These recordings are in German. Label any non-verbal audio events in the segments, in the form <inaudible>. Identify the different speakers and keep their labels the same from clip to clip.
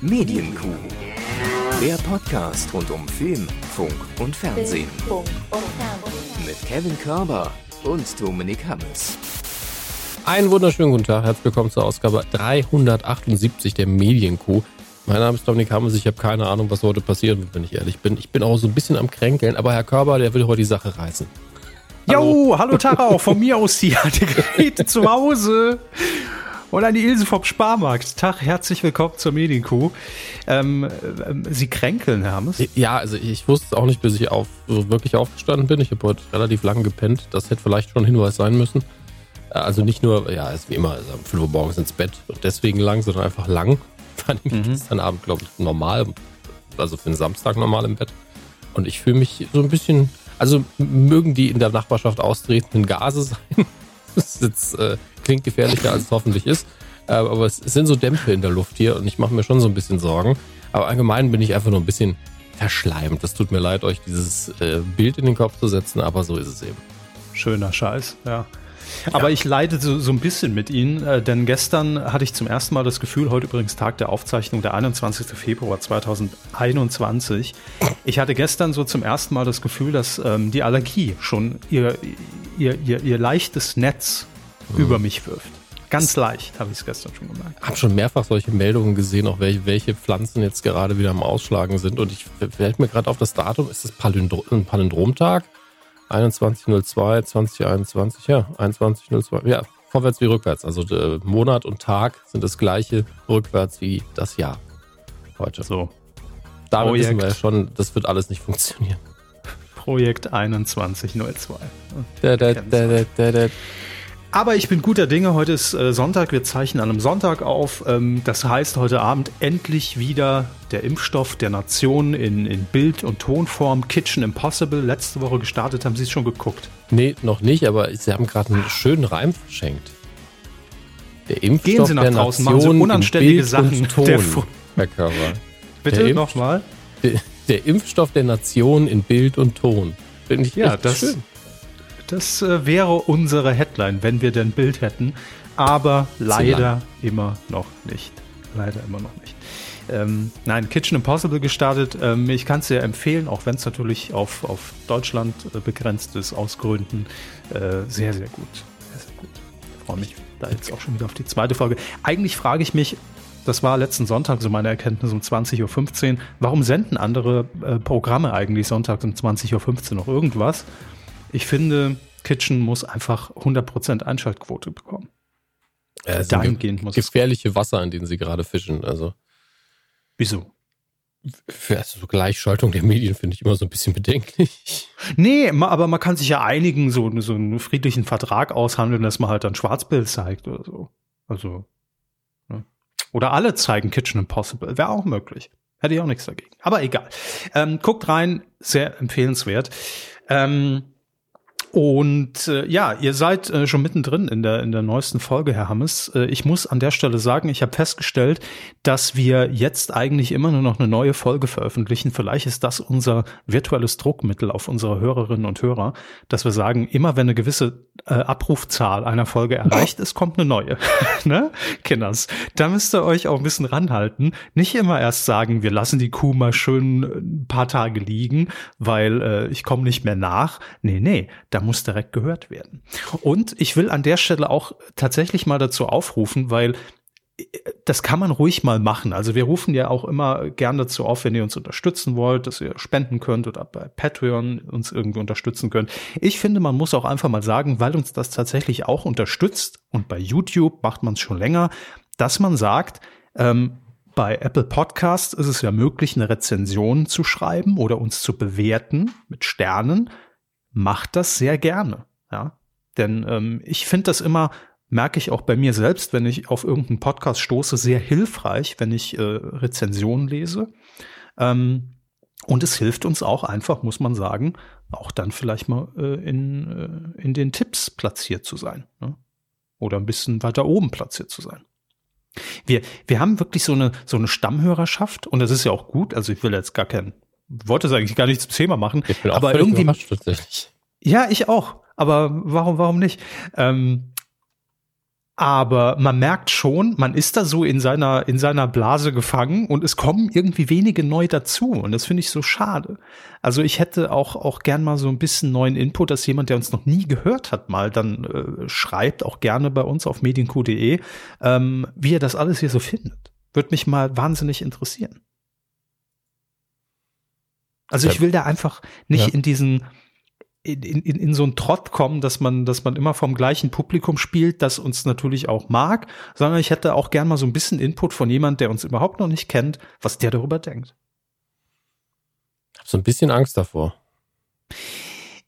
Speaker 1: Medienkuh. Der Podcast rund um Film, Funk und Fernsehen. Mit Kevin Körber und Dominik Hammes.
Speaker 2: Einen wunderschönen guten Tag, herzlich willkommen zur Ausgabe 378 der Medienkuh. Mein Name ist Dominik Hammes, ich habe keine Ahnung, was heute passieren wird, wenn ich ehrlich bin. Ich bin auch so ein bisschen am Kränkeln, aber Herr Körber, der will heute die Sache reißen.
Speaker 3: Jo, hallo Tara, auch von mir aus hier. <laughs> Die Geräte zu Hause. Und an die Ilse vom Sparmarkt. Tag, herzlich willkommen zur Medienkuh. Ähm, ähm, Sie kränkeln, Herr Hammes?
Speaker 2: Ja, also ich wusste es auch nicht, bis ich auf, so wirklich aufgestanden bin. Ich habe heute relativ lange gepennt. Das hätte vielleicht schon ein Hinweis sein müssen. Äh, Also nicht nur, ja, ist wie immer, also um 5 Uhr morgens ins Bett und deswegen lang, sondern einfach lang. <laughs> War nämlich
Speaker 3: Mhm.
Speaker 2: gestern Abend, glaube ich, normal, also für einen Samstag normal im Bett. Und ich fühle mich so ein bisschen, also mögen die in der Nachbarschaft austretenden Gase <laughs> sein. Das ist jetzt, äh, klingt gefährlicher, als es hoffentlich ist. Äh, aber es, sind so Dämpfe in der Luft hier und ich mache mir schon so ein bisschen Sorgen. Aber allgemein bin ich einfach nur ein bisschen verschleimt. Das tut mir leid, euch dieses äh, Bild in den Kopf zu setzen, aber so ist es eben.
Speaker 3: Schöner Scheiß, ja. Aber ich leide so, so ein bisschen mit Ihnen, äh, denn gestern hatte ich zum ersten Mal das Gefühl, heute übrigens Tag der Aufzeichnung, der 21. Februar 2021. Ich hatte gestern so zum ersten Mal das Gefühl, dass ähm, die Allergie schon ihr, ihr, ihr, ihr leichtes Netz über mich wirft. Ganz leicht, habe ich es gestern schon gemerkt.
Speaker 2: habe schon mehrfach solche Meldungen gesehen, auch welche, welche Pflanzen jetzt gerade wieder am Ausschlagen sind. Und ich fällt mir gerade auf das Datum, ist das Palindro ein Palindromtag? 21.02, 2021, ja, 21.02, ja, vorwärts wie rückwärts. Also äh, Monat und Tag sind das gleiche rückwärts wie das Jahr heute.
Speaker 3: So,
Speaker 2: Damit wissen
Speaker 3: Projekt.
Speaker 2: wir ja schon, das wird alles nicht funktionieren.
Speaker 3: Projekt 2102.
Speaker 2: Da, da, da, da, da, da.
Speaker 3: Aber ich bin guter Dinge. Heute ist äh, Sonntag. Wir zeichnen an einem Sonntag auf. Ähm, das heißt, heute Abend endlich wieder der Impfstoff der Nation in, in Bild- und Tonform. Kitchen Impossible. Letzte Woche gestartet. Haben Sie es schon geguckt?
Speaker 2: Nee, noch nicht, aber Sie haben gerade einen schönen Reim verschenkt. Der Impfstoff
Speaker 3: Gehen Sie nach
Speaker 2: der
Speaker 3: draußen,
Speaker 2: Nation
Speaker 3: machen Sie
Speaker 2: in
Speaker 3: unanständige
Speaker 2: Bild
Speaker 3: Sachen.
Speaker 2: Und Ton,
Speaker 3: Der Fu-
Speaker 2: Herr Körber.
Speaker 3: Bitte nochmal.
Speaker 2: Der, der Impfstoff der Nation in Bild und Ton. Finde ich
Speaker 3: Ja, das,
Speaker 2: schön.
Speaker 3: Das äh, wäre unsere Headline, wenn wir denn Bild hätten. Aber leider immer noch nicht. Leider immer noch nicht. Ähm, nein, Kitchen Impossible gestartet. Ähm, ich kann es sehr empfehlen, auch wenn es natürlich auf, auf Deutschland äh, begrenzt ist, aus Gründen. Äh, sehr, sehr gut. Sehr, sehr gut. Ich freue mich da jetzt auch schon wieder auf die zweite Folge. Eigentlich frage ich mich, das war letzten Sonntag so meine Erkenntnis um 20.15 Uhr, warum senden andere äh, Programme eigentlich sonntags um 20.15 Uhr noch irgendwas? Ich finde, Kitchen muss einfach 100% Einschaltquote bekommen.
Speaker 2: Ja,
Speaker 3: dahingehend
Speaker 2: ge-
Speaker 3: muss es-
Speaker 2: gefährliche Wasser, in denen sie gerade fischen. Also
Speaker 3: Wieso?
Speaker 2: für also so Gleichschaltung der Medien finde ich immer so ein bisschen bedenklich.
Speaker 3: Nee, aber man kann sich ja einigen, so, so einen friedlichen Vertrag aushandeln, dass man halt dann Schwarzbild zeigt oder so. Also. Ne? Oder alle zeigen Kitchen Impossible. Wäre auch möglich. Hätte ich auch nichts dagegen. Aber egal. Ähm, guckt rein, sehr empfehlenswert. Ähm, und äh, ja, ihr seid äh, schon mittendrin in der, in der neuesten Folge, Herr Hammes. Äh, ich muss an der Stelle sagen, ich habe festgestellt, dass wir jetzt eigentlich immer nur noch eine neue Folge veröffentlichen. Vielleicht ist das unser virtuelles Druckmittel auf unsere Hörerinnen und Hörer, dass wir sagen, immer wenn eine gewisse äh, Abrufzahl einer Folge erreicht ist, kommt eine neue. <laughs> ne? Kinders, da müsst ihr euch auch ein bisschen ranhalten. Nicht immer erst sagen, wir lassen die Kuh mal schön ein paar Tage liegen, weil äh, ich komme nicht mehr nach. Nee, nee, da muss direkt gehört werden. Und ich will an der Stelle auch tatsächlich mal dazu aufrufen, weil äh, das kann man ruhig mal machen. Also wir rufen ja auch immer gern dazu auf, wenn ihr uns unterstützen wollt, dass ihr spenden könnt oder bei Patreon uns irgendwie unterstützen könnt. Ich finde, man muss auch einfach mal sagen, weil uns das tatsächlich auch unterstützt und bei YouTube macht man es schon länger, dass man sagt, ähm, bei Apple Podcasts ist es ja möglich, eine Rezension zu schreiben oder uns zu bewerten mit Sternen. Macht das sehr gerne, ja. Denn ähm, ich finde das immer, merke ich auch bei mir selbst, wenn ich auf irgendeinen Podcast stoße, sehr hilfreich, wenn ich äh, Rezensionen lese. Ähm, und es hilft uns auch einfach, muss man sagen, auch dann vielleicht mal äh, in, äh, in den Tipps platziert zu sein. Ne? Oder ein bisschen weiter oben platziert zu sein. Wir, wir haben wirklich so eine, so eine Stammhörerschaft und das ist ja auch gut. Also ich will jetzt gar kein, wollte es eigentlich gar nicht zum Thema machen,
Speaker 2: Ich bin auch
Speaker 3: aber irgendwie,
Speaker 2: überrascht tatsächlich.
Speaker 3: ja, ich auch. Aber warum, warum nicht? Ähm, aber man merkt schon, man ist da so in seiner, in seiner Blase gefangen und es kommen irgendwie wenige neu dazu. Und das finde ich so schade. Also ich hätte auch, auch gern mal so ein bisschen neuen Input, dass jemand, der uns noch nie gehört hat, mal dann äh, schreibt, auch gerne bei uns auf medienq.de, ähm, wie er das alles hier so findet. Würde mich mal wahnsinnig interessieren. Also ich will da einfach nicht ja. in diesen, in, in, in so einen Trott kommen, dass man, dass man immer vom gleichen Publikum spielt, das uns natürlich auch mag, sondern ich hätte auch gern mal so ein bisschen Input von jemand, der uns überhaupt noch nicht kennt, was der darüber denkt.
Speaker 2: Ich habe so ein bisschen Angst davor.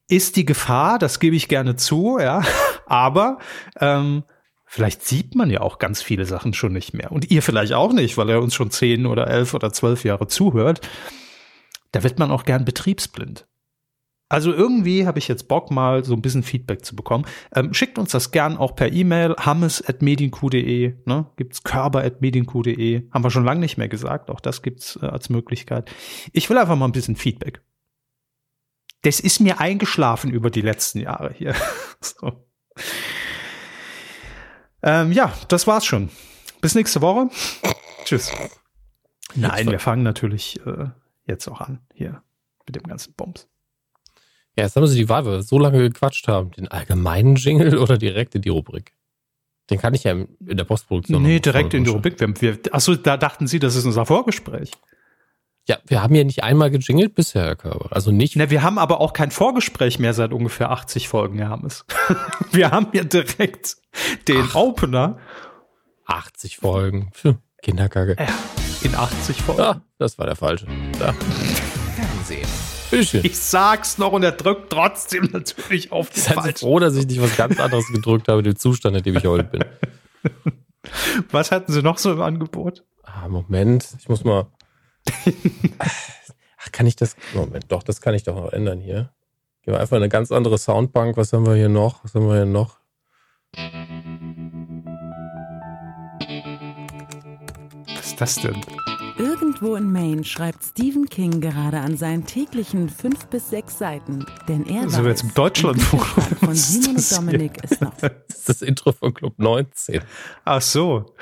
Speaker 3: Ist die Gefahr, das gebe ich gerne zu, ja, <laughs> aber ähm, vielleicht sieht man ja auch ganz viele Sachen schon nicht mehr. Und ihr vielleicht auch nicht, weil er uns schon zehn oder elf oder zwölf Jahre zuhört. Da wird man auch gern betriebsblind. Also irgendwie habe ich jetzt Bock, mal so ein bisschen Feedback zu bekommen. Ähm, schickt uns das gern auch per E-Mail, hammes.medienq.de, ne? gibt's körper.medienq.de. Haben wir schon lange nicht mehr gesagt, auch das gibt's äh, als Möglichkeit. Ich will einfach mal ein bisschen Feedback. Das ist mir eingeschlafen über die letzten Jahre hier. <laughs> so. ähm, ja, das war's schon. Bis nächste Woche. Tschüss. Nein, wir fangen natürlich äh, jetzt auch an hier mit dem ganzen Bums.
Speaker 2: Ja, jetzt haben sie die Wahl, weil wir so lange gequatscht haben. Den allgemeinen Jingle oder direkt in die Rubrik? Den kann ich ja in der Postproduktion.
Speaker 3: Nee, direkt in die Rubrik. Wir, wir, achso, da dachten Sie, das ist unser Vorgespräch.
Speaker 2: Ja, wir haben ja nicht einmal gejingelt bisher, Herr Körber. Also nicht.
Speaker 3: Na, wir haben aber auch kein Vorgespräch mehr seit ungefähr 80 Folgen, Herr Hammes. <laughs> wir haben ja direkt den Ach, Opener.
Speaker 2: 80 Folgen. Für Kinderkacke.
Speaker 3: In 80 Folgen.
Speaker 2: Ja, das war der falsche. Ja.
Speaker 3: Fernsehen. Bitteschön. Ich sag's noch und er drückt trotzdem natürlich auf
Speaker 2: die Seid froh, dass ich nicht was ganz anderes gedrückt habe, den Zustand, in dem ich heute bin. <laughs>
Speaker 3: Was hatten Sie noch so im Angebot?
Speaker 2: Ah, Moment, ich muss mal. <laughs> Ach, kann ich das? Moment, doch, das kann ich doch noch ändern hier. Gehen wir einfach in eine ganz andere Soundbank. Was haben wir hier noch? Was haben wir hier noch?
Speaker 3: Das denn?
Speaker 4: Irgendwo in Maine schreibt Stephen King gerade an seinen täglichen fünf bis sechs Seiten, denn er
Speaker 3: so weiß, jetzt im Deutschlandfunk
Speaker 4: von <laughs> Simon und Dominik ist noch. <laughs>
Speaker 2: Das ist das Intro von Club 19.
Speaker 3: Ach so,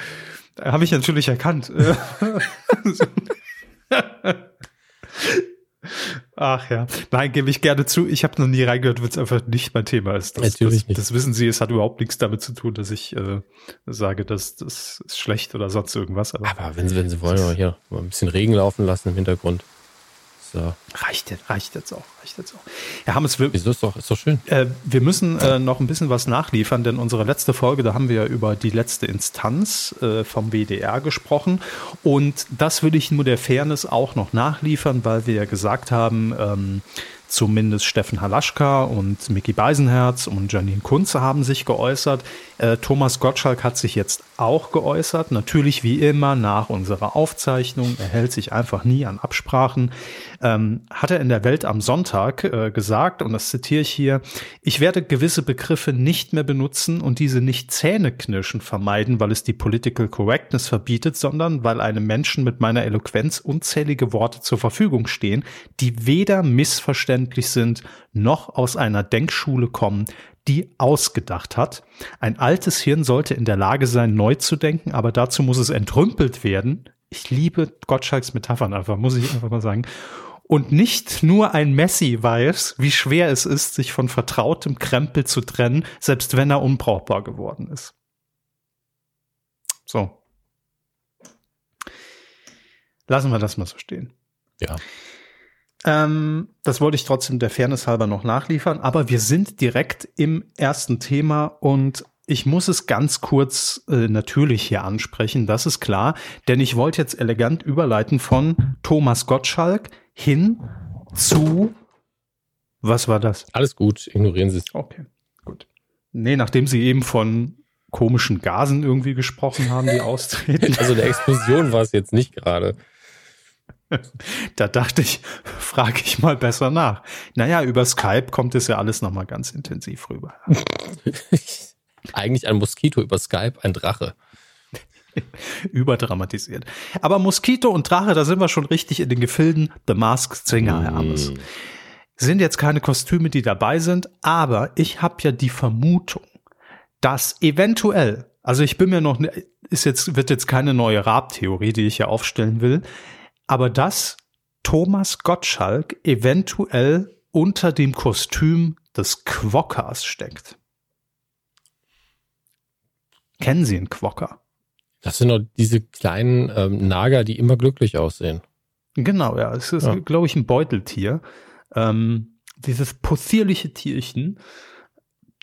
Speaker 3: habe ich natürlich erkannt. <laughs> Ach ja. Nein, gebe ich gerne zu. Ich habe noch nie reingehört, weil es einfach nicht mein Thema ist. Das,
Speaker 2: Natürlich
Speaker 3: das, nicht. Das wissen Sie, es hat überhaupt nichts damit zu tun, dass ich äh, sage, dass das ist schlecht oder sonst irgendwas.
Speaker 2: Aber, aber wenn Sie, wenn Sie wollen, hier mal ein bisschen Regen laufen lassen im Hintergrund.
Speaker 3: So. Reicht jetzt, reicht jetzt auch, reicht jetzt auch. Ja, haben es wir,
Speaker 2: Wieso ist doch, ist doch schön.
Speaker 3: Äh, wir müssen äh, noch ein bisschen was nachliefern, denn unsere letzte Folge, da haben wir ja über die letzte Instanz äh, vom WDR gesprochen. Und das will ich nur der Fairness auch noch nachliefern, weil wir ja gesagt haben, ähm, Zumindest Steffen Halaschka und Mickey Beisenherz und Janine Kunze haben sich geäußert. Äh, Thomas Gottschalk hat sich jetzt auch geäußert. Natürlich wie immer nach unserer Aufzeichnung. Er hält sich einfach nie an Absprachen. Ähm, hat er in der Welt am Sonntag äh, gesagt, und das zitiere ich hier, ich werde gewisse Begriffe nicht mehr benutzen und diese nicht zähneknirschen vermeiden, weil es die Political Correctness verbietet, sondern weil einem Menschen mit meiner Eloquenz unzählige Worte zur Verfügung stehen, die weder missverständlich sind, noch aus einer Denkschule kommen, die ausgedacht hat. Ein altes Hirn sollte in der Lage sein, neu zu denken, aber dazu muss es entrümpelt werden. Ich liebe Gottschalks Metaphern einfach, muss ich einfach mal sagen. Und nicht nur ein Messi weiß, wie schwer es ist, sich von vertrautem Krempel zu trennen, selbst wenn er unbrauchbar geworden ist. So. Lassen wir das mal so stehen.
Speaker 2: Ja.
Speaker 3: Ähm, das wollte ich trotzdem der Fairness halber noch nachliefern, aber wir sind direkt im ersten Thema und ich muss es ganz kurz äh, natürlich hier ansprechen, das ist klar, denn ich wollte jetzt elegant überleiten von Thomas Gottschalk hin zu was war das?
Speaker 2: Alles gut, ignorieren Sie es.
Speaker 3: Okay, gut. Nee, nachdem Sie eben von komischen Gasen irgendwie gesprochen haben, die <laughs> austreten.
Speaker 2: Also der Explosion war es jetzt nicht gerade.
Speaker 3: Da dachte ich, frage ich mal besser nach. Naja, über Skype kommt es ja alles nochmal ganz intensiv rüber. <laughs>
Speaker 2: Eigentlich ein Moskito über Skype, ein Drache. <laughs>
Speaker 3: Überdramatisiert. Aber Moskito und Drache, da sind wir schon richtig in den Gefilden The Masked Singer, Herr Ames. Mm. Sind jetzt keine Kostüme, die dabei sind, aber ich habe ja die Vermutung, dass eventuell Also ich bin mir noch, ist jetzt, wird jetzt keine neue Raab-Theorie, die ich hier aufstellen will, aber dass Thomas Gottschalk eventuell unter dem Kostüm des Quokkas steckt. Kennen Sie einen Quokka?
Speaker 2: Das sind doch diese kleinen ähm, Nager, die immer glücklich aussehen.
Speaker 3: Genau, ja. Es ist, ja. glaube ich, ein Beuteltier. Ähm, dieses possierliche Tierchen,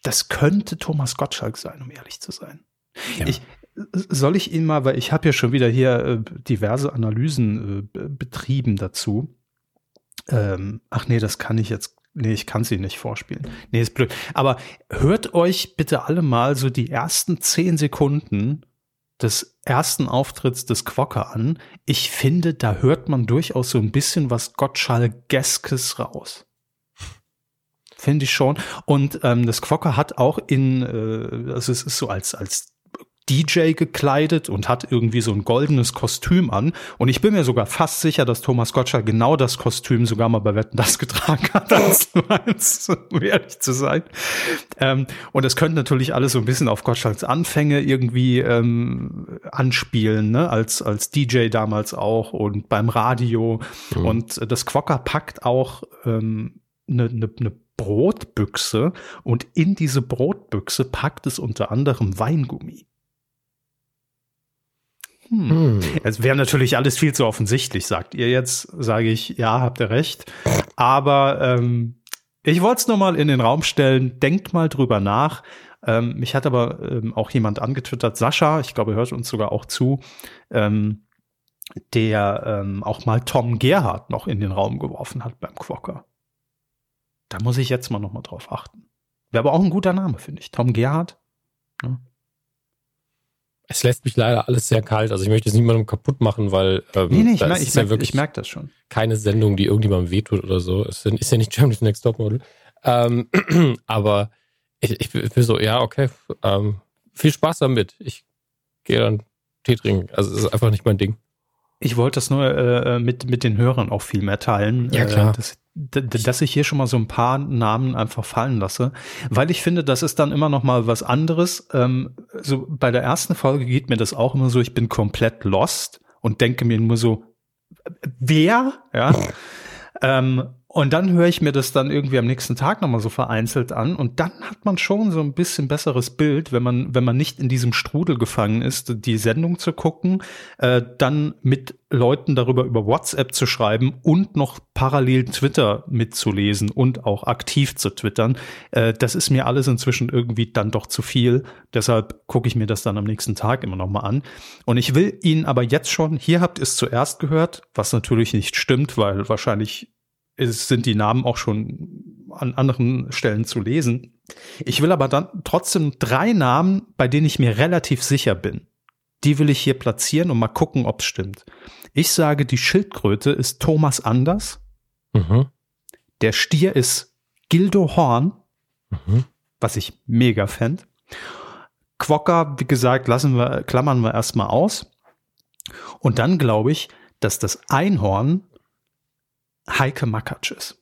Speaker 3: das könnte Thomas Gottschalk sein, um ehrlich zu sein. Ja. Ich, soll ich Ihnen mal, weil ich habe ja schon wieder hier äh, diverse Analysen äh, betrieben dazu. Ähm, ach nee, das kann ich jetzt Nee, ich kann sie nicht vorspielen. Nee, ist blöd. Aber hört euch bitte alle mal so die ersten zehn Sekunden des ersten Auftritts des Quokka an. Ich finde, da hört man durchaus so ein bisschen was Gottschalk-Geskes raus. Finde ich schon. Und ähm, das Quokka hat auch in, äh, also es ist so als, als DJ gekleidet und hat irgendwie so ein goldenes Kostüm an. Und ich bin mir sogar fast sicher, dass Thomas Gottschalk genau das Kostüm sogar mal bei Wetten das getragen hat, <laughs> als meins, um ehrlich zu sein. Ähm, und es könnte natürlich alles so ein bisschen auf Gottschalks Anfänge irgendwie ähm, anspielen, ne? als, als DJ damals auch und beim Radio. Mhm. Und das Quokka packt auch ähm, eine, eine, eine Brotbüchse und in diese Brotbüchse packt es unter anderem Weingummi. Hm. Es wäre natürlich alles viel zu offensichtlich, sagt ihr jetzt, sage ich, ja, habt ihr recht. Aber ähm, ich wollte es nur mal in den Raum stellen, denkt mal drüber nach. Ähm, mich hat aber ähm, auch jemand angetwittert, Sascha, ich glaube, hört uns sogar auch zu, ähm, der ähm, auch mal Tom Gerhardt noch in den Raum geworfen hat beim Quokka. Da muss ich jetzt mal noch mal drauf achten. Wäre aber auch ein guter Name, finde ich. Tom Gerhardt. Ne?
Speaker 2: Es lässt mich leider alles sehr kalt. Also ich möchte es niemandem kaputt machen, weil
Speaker 3: ähm, nee, nee, ich, merke, ich, merk, ja ich merk das schon.
Speaker 2: Keine Sendung, die irgendjemandem wehtut oder so. Es ist ja nicht <laughs> Germany's Next Topmodel. Ähm, <clears throat> aber ich, ich bin so, ja, okay, ähm, viel Spaß damit. Ich gehe dann Tee trinken. Also es ist einfach nicht mein Ding.
Speaker 3: Ich wollte das nur äh, mit, mit den Hörern auch viel mehr teilen.
Speaker 2: Ja, klar.
Speaker 3: Äh, dass, dass ich hier schon mal so ein paar Namen einfach fallen lasse, weil ich finde, das ist dann immer noch mal was anderes. Ähm, so bei der ersten Folge geht mir das auch immer so, ich bin komplett lost und denke mir nur so, wer, ja. <laughs> ähm, und dann höre ich mir das dann irgendwie am nächsten Tag nochmal so vereinzelt an und dann hat man schon so ein bisschen besseres Bild, wenn man, wenn man nicht in diesem Strudel gefangen ist, die Sendung zu gucken, äh, dann mit Leuten darüber über WhatsApp zu schreiben und noch parallel Twitter mitzulesen und auch aktiv zu twittern. Äh, das ist mir alles inzwischen irgendwie dann doch zu viel. Deshalb gucke ich mir das dann am nächsten Tag immer nochmal an. Und ich will Ihnen aber jetzt schon, hier habt ihr es zuerst gehört, was natürlich nicht stimmt, weil wahrscheinlich es sind die Namen auch schon an anderen Stellen zu lesen. Ich will aber dann trotzdem drei Namen, bei denen ich mir relativ sicher bin. Die will ich hier platzieren und mal gucken, ob es stimmt. Ich sage, die Schildkröte ist Thomas Anders. Mhm. Der Stier ist Gildo Horn, mhm. was ich mega fände. Quokka, wie gesagt, lassen wir, klammern wir erstmal aus. Und dann glaube ich, dass das Einhorn Heike Makatsch ist.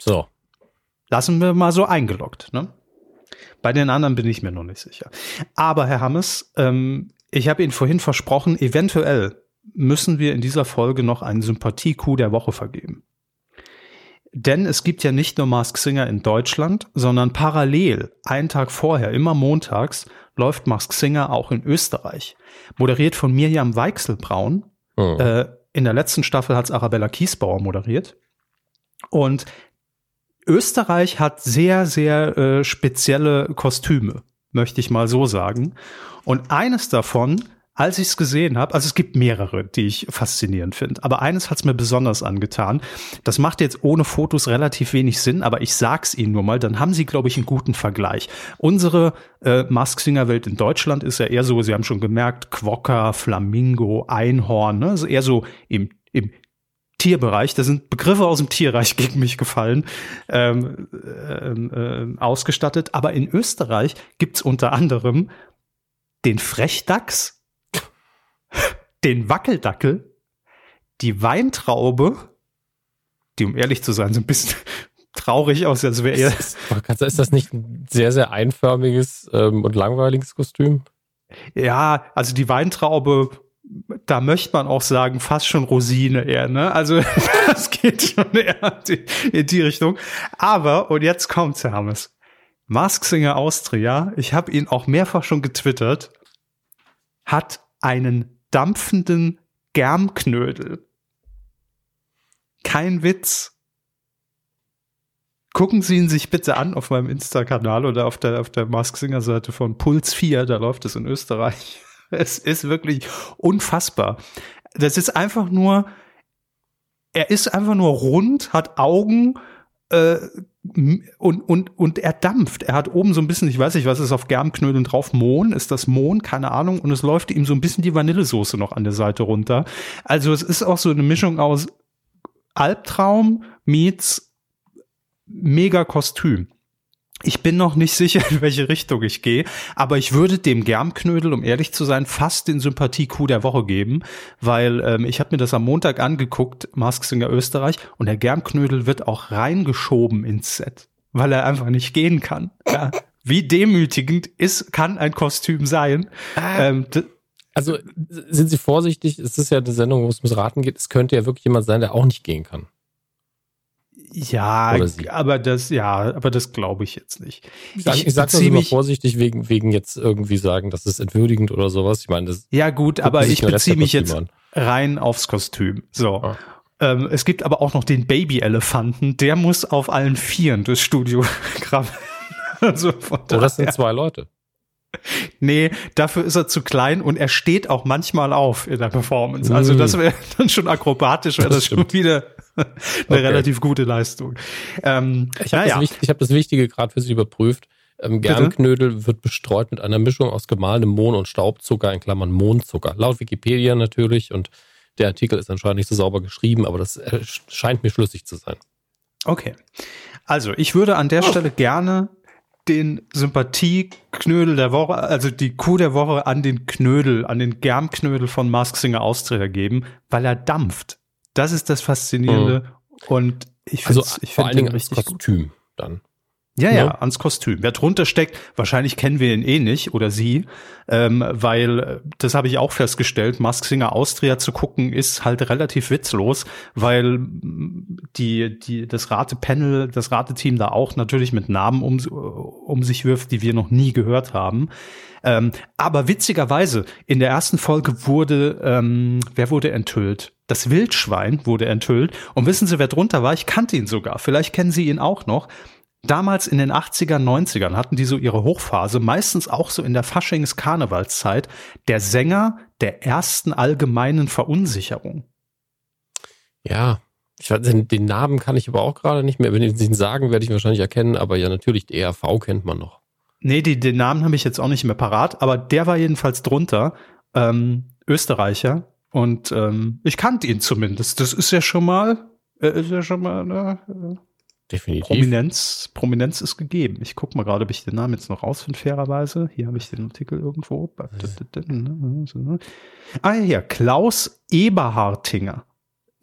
Speaker 3: So. Lassen wir mal so eingeloggt, ne? Bei den anderen bin ich mir noch nicht sicher. Aber Herr Hammes, ähm, ich habe Ihnen vorhin versprochen, eventuell müssen wir in dieser Folge noch einen Sympathie-Coup der Woche vergeben. Denn es gibt ja nicht nur Mask Singer in Deutschland, sondern parallel, einen Tag vorher, immer montags, läuft Mask Singer auch in Österreich. Moderiert von Mirjam Weichselbraun. Oh. Äh, in der letzten Staffel hat es Arabella Kiesbauer moderiert. Und Österreich hat sehr, sehr äh, spezielle Kostüme, möchte ich mal so sagen. Und eines davon als ich es gesehen habe, also es gibt mehrere, die ich faszinierend finde, aber eines hat es mir besonders angetan. Das macht jetzt ohne Fotos relativ wenig Sinn, aber ich sag's Ihnen nur mal, dann haben Sie, glaube ich, einen guten Vergleich. Unsere äh, Mask-Singer-Welt in Deutschland ist ja eher so, Sie haben schon gemerkt, Quokka, Flamingo, Einhorn, ne? also eher so im, im Tierbereich, da sind Begriffe aus dem Tierreich <laughs> gegen mich gefallen, ähm, ähm, äh, ausgestattet. Aber in Österreich gibt's unter anderem den Frechdachs, den Wackeldackel, die Weintraube, die um ehrlich zu sein so ein bisschen <laughs> traurig aus, als wäre er.
Speaker 2: Ist, ist das nicht ein sehr, sehr einförmiges ähm, und langweiliges Kostüm?
Speaker 3: Ja, also die Weintraube, da möchte man auch sagen, fast schon Rosine eher, ne? Also <laughs> das geht schon eher in die Richtung. Aber, und jetzt kommt's, Hermes. Mask Singer Austria, ich habe ihn auch mehrfach schon getwittert, hat einen dampfenden Germknödel. Kein Witz. Gucken Sie ihn sich bitte an auf meinem Insta-Kanal oder auf der, auf der Mask Singer Seite von Puls 4, da läuft es in Österreich. <laughs> Es ist wirklich unfassbar. Das ist einfach nur, er ist einfach nur rund, hat Augen, äh, und, und, und er dampft. Er hat oben so ein bisschen, ich weiß nicht, was ist auf Germknödeln drauf? Mohn? Ist das Mohn? Keine Ahnung. Und es läuft ihm so ein bisschen die Vanillesoße noch an der Seite runter. Also es ist auch so eine Mischung aus Albtraum meets mega Kostüm. Ich bin noch nicht sicher, <laughs> in welche Richtung ich gehe, aber ich würde dem Germknödel, um ehrlich zu sein, fast den Sympathie-Coup der Woche geben, weil ähm, ich habe mir das am Montag angeguckt, Mask Singer Österreich, und der Germknödel wird auch reingeschoben ins Set, weil er einfach nicht gehen kann. Ja. Wie demütigend ist, kann ein Kostüm sein. Ah. Ähm,
Speaker 2: also sind Sie vorsichtig, es ist ja eine Sendung, wo es ums Raten geht, es könnte ja wirklich jemand sein, der auch nicht gehen kann.
Speaker 3: Ja, aber das, ja, aber das glaube ich jetzt nicht.
Speaker 2: Ich, sag, ich sage das immer vorsichtig wegen, wegen jetzt irgendwie sagen, das ist entwürdigend oder sowas. Ich meine, das.
Speaker 3: Ja, gut, aber ich beziehe mich jetzt an. rein aufs Kostüm. So. Ah. Ähm, es gibt aber auch noch den Baby-Elefanten, der muss auf allen Vieren durchs Studio <laughs> krabbeln.
Speaker 2: also oh, das sind zwei Leute.
Speaker 3: Nee, dafür ist er zu klein und er steht auch manchmal auf in der Performance. Also das mm. wäre dann schon akrobatisch, wäre das, das schon wieder eine okay. relativ gute Leistung.
Speaker 2: Ähm, ich habe ja. das, hab das, Wichtige gerade für Sie überprüft. Ähm, Germknödel wird bestreut mit einer Mischung aus gemahlenem Mohn und Staubzucker, in Klammern Mohnzucker. Laut Wikipedia natürlich und der Artikel ist anscheinend nicht so sauber geschrieben, aber das äh, scheint mir schlüssig zu sein.
Speaker 3: Okay. Also, ich würde an der oh. Stelle gerne den Sympathieknödel der Woche, also die Kuh der Woche an den Knödel, an den Germknödel von Mask Singer Austria geben, weil er dampft. Das ist das Faszinierende. Mhm. Und ich finde
Speaker 2: also, ich vor allen Dingen richtig Kostüm gut. dann.
Speaker 3: Ja, ja, ja, ans Kostüm. Wer drunter steckt, wahrscheinlich kennen wir ihn eh nicht oder sie, ähm, weil äh, das habe ich auch festgestellt. Mask Singer Austria zu gucken ist halt relativ witzlos, weil die die das Ratepanel, das Rateteam da auch natürlich mit Namen um um sich wirft, die wir noch nie gehört haben. Ähm, aber witzigerweise in der ersten Folge wurde ähm, wer wurde enthüllt? Das Wildschwein wurde enthüllt. Und wissen Sie, wer drunter war? Ich kannte ihn sogar. Vielleicht kennen Sie ihn auch noch. Damals in den 80ern, 90ern hatten die so ihre Hochphase, meistens auch so in der Faschings-Karnevalszeit, der Sänger der ersten allgemeinen Verunsicherung.
Speaker 2: Ja, ich weiß, den, den Namen kann ich aber auch gerade nicht mehr. Wenn Sie ihn sagen, werde ich ihn wahrscheinlich erkennen, aber ja, natürlich, die ERV kennt man noch.
Speaker 3: Nee, die, den Namen habe ich jetzt auch nicht mehr parat, aber der war jedenfalls drunter. Ähm, Österreicher. Und ähm, ich kannte ihn zumindest. Das ist ja schon mal, äh, ist ja schon mal, ne?
Speaker 2: Definitiv.
Speaker 3: Prominenz, Prominenz ist gegeben. Ich gucke mal gerade, ob ich den Namen jetzt noch rausfinde, fairerweise. Hier habe ich den Artikel irgendwo. Ah ja, hier, Klaus Eberhartinger.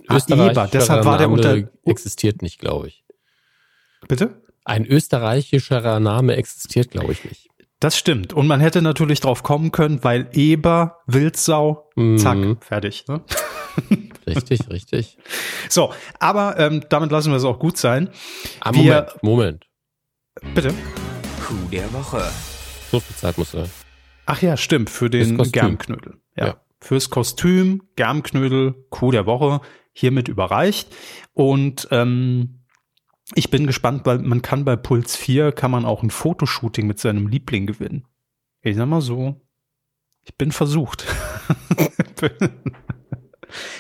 Speaker 2: Ah, Eber, deshalb war der unter. Existiert nicht, glaube ich.
Speaker 3: Bitte?
Speaker 2: Ein österreichischerer Name existiert, glaube ich, nicht.
Speaker 3: Das stimmt. Und man hätte natürlich drauf kommen können, weil Eber, Wildsau, zack, mhm. fertig. Ne? <laughs>
Speaker 2: Richtig, <laughs> richtig.
Speaker 3: So, aber ähm, damit lassen wir es auch gut sein.
Speaker 2: Ah, wir, Moment, Moment.
Speaker 3: Bitte.
Speaker 1: Coup der Woche.
Speaker 2: So viel Zeit muss sein.
Speaker 3: Ach ja, stimmt, für den Germknödel. Ja. ja. Fürs Kostüm, Germknödel, Coup der Woche, hiermit überreicht. Und ähm, ich bin gespannt, weil man kann bei Puls 4 kann man auch ein Fotoshooting mit seinem Liebling gewinnen. Ich sag mal so, ich bin versucht. <laughs> <laughs>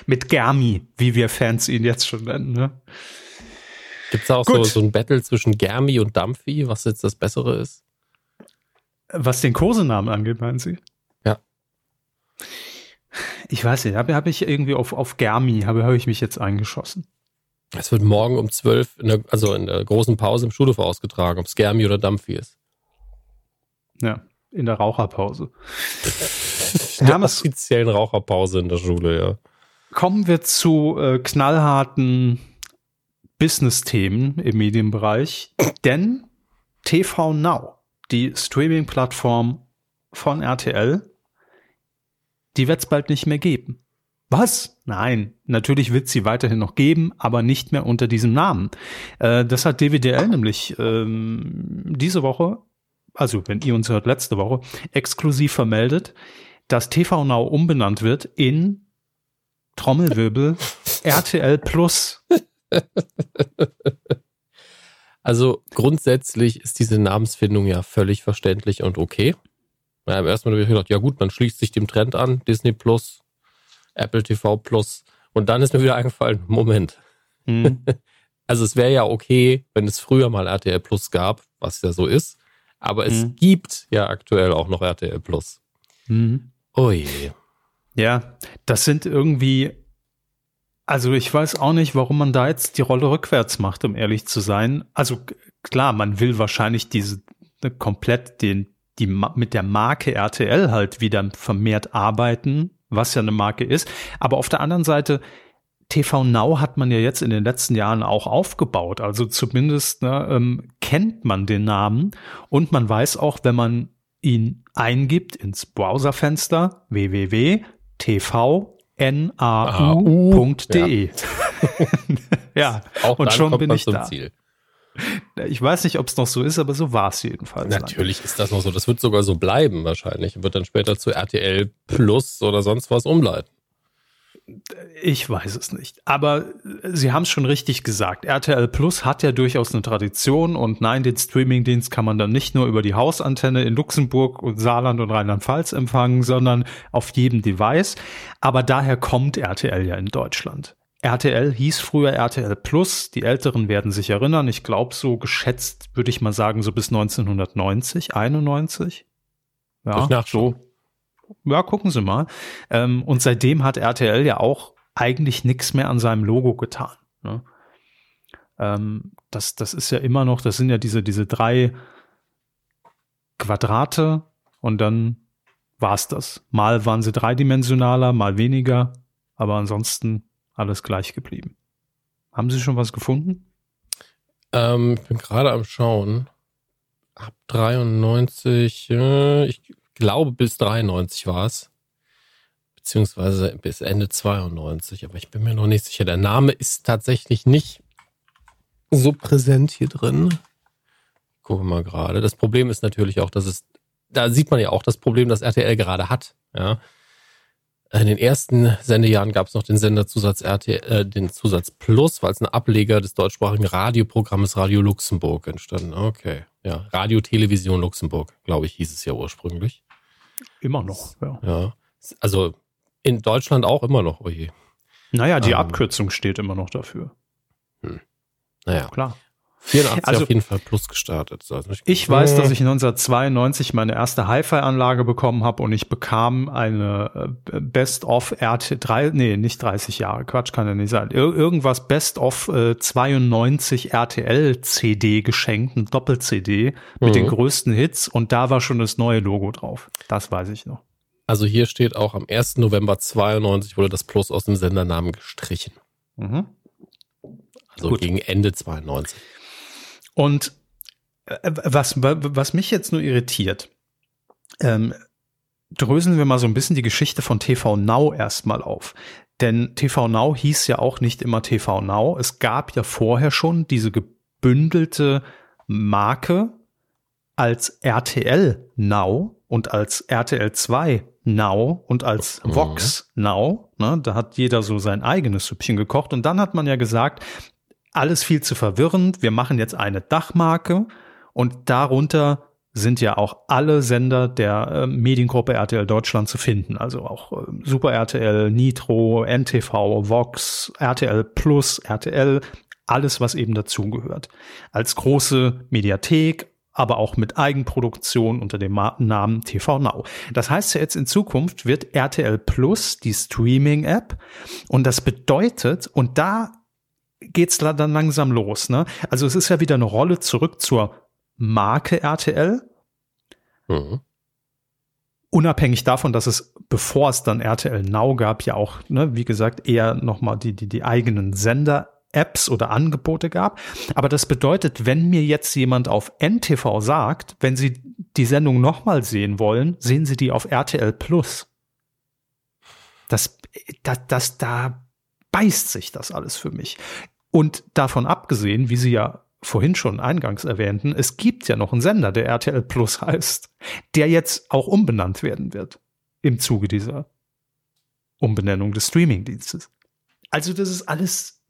Speaker 3: mit Germi, wie wir Fans ihn jetzt schon nennen. Ne?
Speaker 2: Gibt es auch so, so ein Battle zwischen Germi und Dampfi, was jetzt das Bessere ist?
Speaker 3: Was den Kosenamen angeht, meinen Sie?
Speaker 2: Ja.
Speaker 3: Ich weiß nicht, habe hab ich irgendwie auf, auf Germi, habe hab ich mich jetzt eingeschossen.
Speaker 2: Es wird morgen um 12, in der, also in der großen Pause im Schulhof ausgetragen, ob es Germi oder Dampfi ist.
Speaker 3: Ja, in der Raucherpause. <laughs>
Speaker 2: in der offiziellen Raucherpause in der Schule, ja.
Speaker 3: Kommen wir zu äh, knallharten Business-Themen im Medienbereich, denn TV Now, die Streaming-Plattform von RTL, die wird es bald nicht mehr geben. Was? Nein, natürlich wird sie weiterhin noch geben, aber nicht mehr unter diesem Namen. Äh, das hat DWDL nämlich ähm, diese Woche, also wenn ihr uns hört, letzte Woche, exklusiv vermeldet, dass TV Now umbenannt wird in Trommelwirbel RTL Plus.
Speaker 2: Also grundsätzlich ist diese Namensfindung ja völlig verständlich und okay. Ja, Im ersten Mal habe ich gedacht, ja gut, man schließt sich dem Trend an, Disney Plus, Apple TV Plus. Und dann ist mir wieder eingefallen, Moment. Hm. <laughs> Also es wäre ja okay, wenn es früher mal RTL Plus gab, was ja so ist. Aber es hm. gibt ja aktuell auch noch RTL Plus. Hm. Oh je.
Speaker 3: Ja, das sind irgendwie, also ich weiß auch nicht, warum man da jetzt die Rolle rückwärts macht, um ehrlich zu sein. Also klar, man will wahrscheinlich diese ne, komplett den die mit der Marke RTL halt wieder vermehrt arbeiten, was ja eine Marke ist. Aber auf der anderen Seite, TV Now hat man ja jetzt in den letzten Jahren auch aufgebaut. Also zumindest ne, ähm, kennt man den Namen und man weiß auch, wenn man ihn eingibt ins Browserfenster www.tvnau.de. Ja, ja. <laughs>
Speaker 2: Auch und schon bin ich da. Ziel.
Speaker 3: Ich weiß nicht, ob es noch so ist, aber so war es jedenfalls.
Speaker 2: Natürlich lang. ist das noch so. Das wird sogar so bleiben wahrscheinlich. Wird dann später zu RTL Plus oder sonst was umleiten.
Speaker 3: Ich weiß es nicht. Aber Sie haben es schon richtig gesagt. RTL Plus hat ja durchaus eine Tradition und nein, den Streamingdienst kann man dann nicht nur über die Hausantenne in Luxemburg und Saarland und Rheinland-Pfalz empfangen, sondern auf jedem Device. Aber daher kommt RTL ja in Deutschland. RTL hieß früher RTL Plus. Die Älteren werden sich erinnern. Ich glaube, so geschätzt würde ich mal sagen, so bis 1990, 91.
Speaker 2: Ja, so.
Speaker 3: Ja, gucken Sie mal. Ähm, und seitdem hat RTL ja auch eigentlich nichts mehr an seinem Logo getan. Ne? Ähm, das, das ist ja immer noch, das sind ja diese, diese drei Quadrate und dann war's das. Mal waren sie dreidimensionaler, mal weniger, aber ansonsten alles gleich geblieben. Haben Sie schon was gefunden?
Speaker 2: Ähm, ich bin gerade am Schauen. Ab 93, äh, ich glaube bis 93 war es. Beziehungsweise bis Ende 92, aber ich bin mir noch nicht sicher. Der Name ist tatsächlich nicht so präsent hier drin. Gucken wir mal gerade. Das Problem ist natürlich auch, dass es, da sieht man ja auch das Problem, das RTL gerade hat. Ja, in den ersten Sendejahren gab es noch den Senderzusatz RT, äh, den Zusatz Plus, weil es ein Ableger des deutschsprachigen Radioprogrammes Radio Luxemburg entstanden. Okay. Ja, Radio Television Luxemburg, glaube ich, hieß es ja ursprünglich.
Speaker 3: Immer noch, ja.
Speaker 2: Ja. Also in Deutschland auch immer noch, oje. Oh
Speaker 3: naja, die ähm, Abkürzung steht immer noch dafür.
Speaker 2: Hm. Naja.
Speaker 3: Klar.
Speaker 2: 84 also, auf jeden Fall plus gestartet.
Speaker 3: Also ich, ich weiß, dass ich 1992 meine erste Hi-Fi-Anlage bekommen habe und ich bekam eine äh, Best of RT 3, nee, nicht 30 Jahre, Quatsch kann ja nicht sein. Ir irgendwas Best of äh, 92 RTL CD geschenkt, ein Doppel-CD mit mhm. den größten Hits und da war schon das neue Logo drauf. Das weiß ich noch.
Speaker 2: Also hier steht auch am 1. November 92 wurde das Plus aus dem Sendernamen gestrichen. Mhm. Also Gut. gegen Ende 92.
Speaker 3: Und äh, was, was mich jetzt nur irritiert, ähm, dröseln wir mal so ein bisschen die Geschichte von TV Now erstmal auf. Denn TV Now hieß ja auch nicht immer TV Now. Es gab ja vorher schon diese gebündelte Marke als RTL Now und als RTL 2 Now und als mhm. Vox Now. Ne, da hat jeder so sein eigenes Süppchen gekocht. Und dann hat man ja gesagt, alles viel zu verwirrend. Wir machen jetzt eine Dachmarke und darunter sind ja auch alle Sender der äh, Mediengruppe RTL Deutschland zu finden. Also auch äh, Super RTL, Nitro, NTV, Vox, RTL Plus, RTL, alles, was eben dazugehört. Als große Mediathek, aber auch mit Eigenproduktion unter dem Namen TV Now. Das heißt ja jetzt in Zukunft wird RTL Plus die Streaming-App und das bedeutet, und da geht's dann langsam los. Ne? Also es ist ja wieder eine Rolle zurück zur Marke RTL. Mhm. Unabhängig davon, dass es, bevor es dann RTL Now gab, ja auch, ne, wie gesagt, eher nochmal die, die, die eigenen Sender Apps oder Angebote gab. Aber das bedeutet, wenn mir jetzt jemand auf NTV sagt, wenn Sie die Sendung nochmal sehen wollen, sehen Sie die auf RTL Plus. Das, das, das, da beißt sich das alles für mich. Und davon abgesehen, wie Sie ja vorhin schon eingangs erwähnten, es gibt ja noch einen Sender, der RTL Plus heißt, der jetzt auch umbenannt werden wird im Zuge dieser Umbenennung des Streamingdienstes. Also das ist alles.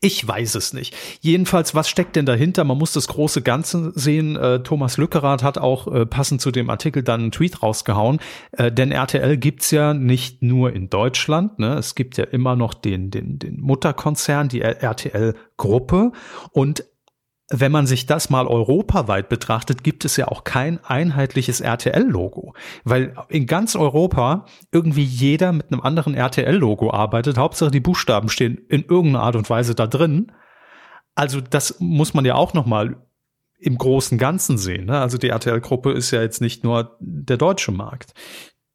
Speaker 3: Ich weiß es nicht. Jedenfalls, was steckt denn dahinter? Man muss das große Ganze sehen. Äh, Thomas Lückerath hat auch äh, passend zu dem Artikel dann einen Tweet rausgehauen. Äh, denn RTL gibt's ja nicht nur in Deutschland. Ne? Es gibt ja immer noch den, den, den Mutterkonzern, die RTL-Gruppe. Und wenn man sich das mal europaweit betrachtet, gibt es ja auch kein einheitliches RTL-Logo, weil in ganz Europa irgendwie jeder mit einem anderen RTL-Logo arbeitet. Hauptsache die Buchstaben stehen in irgendeiner Art und Weise da drin. Also das muss man ja auch noch mal im großen Ganzen sehen. Ne? Also die RTL-Gruppe ist ja jetzt nicht nur der deutsche Markt.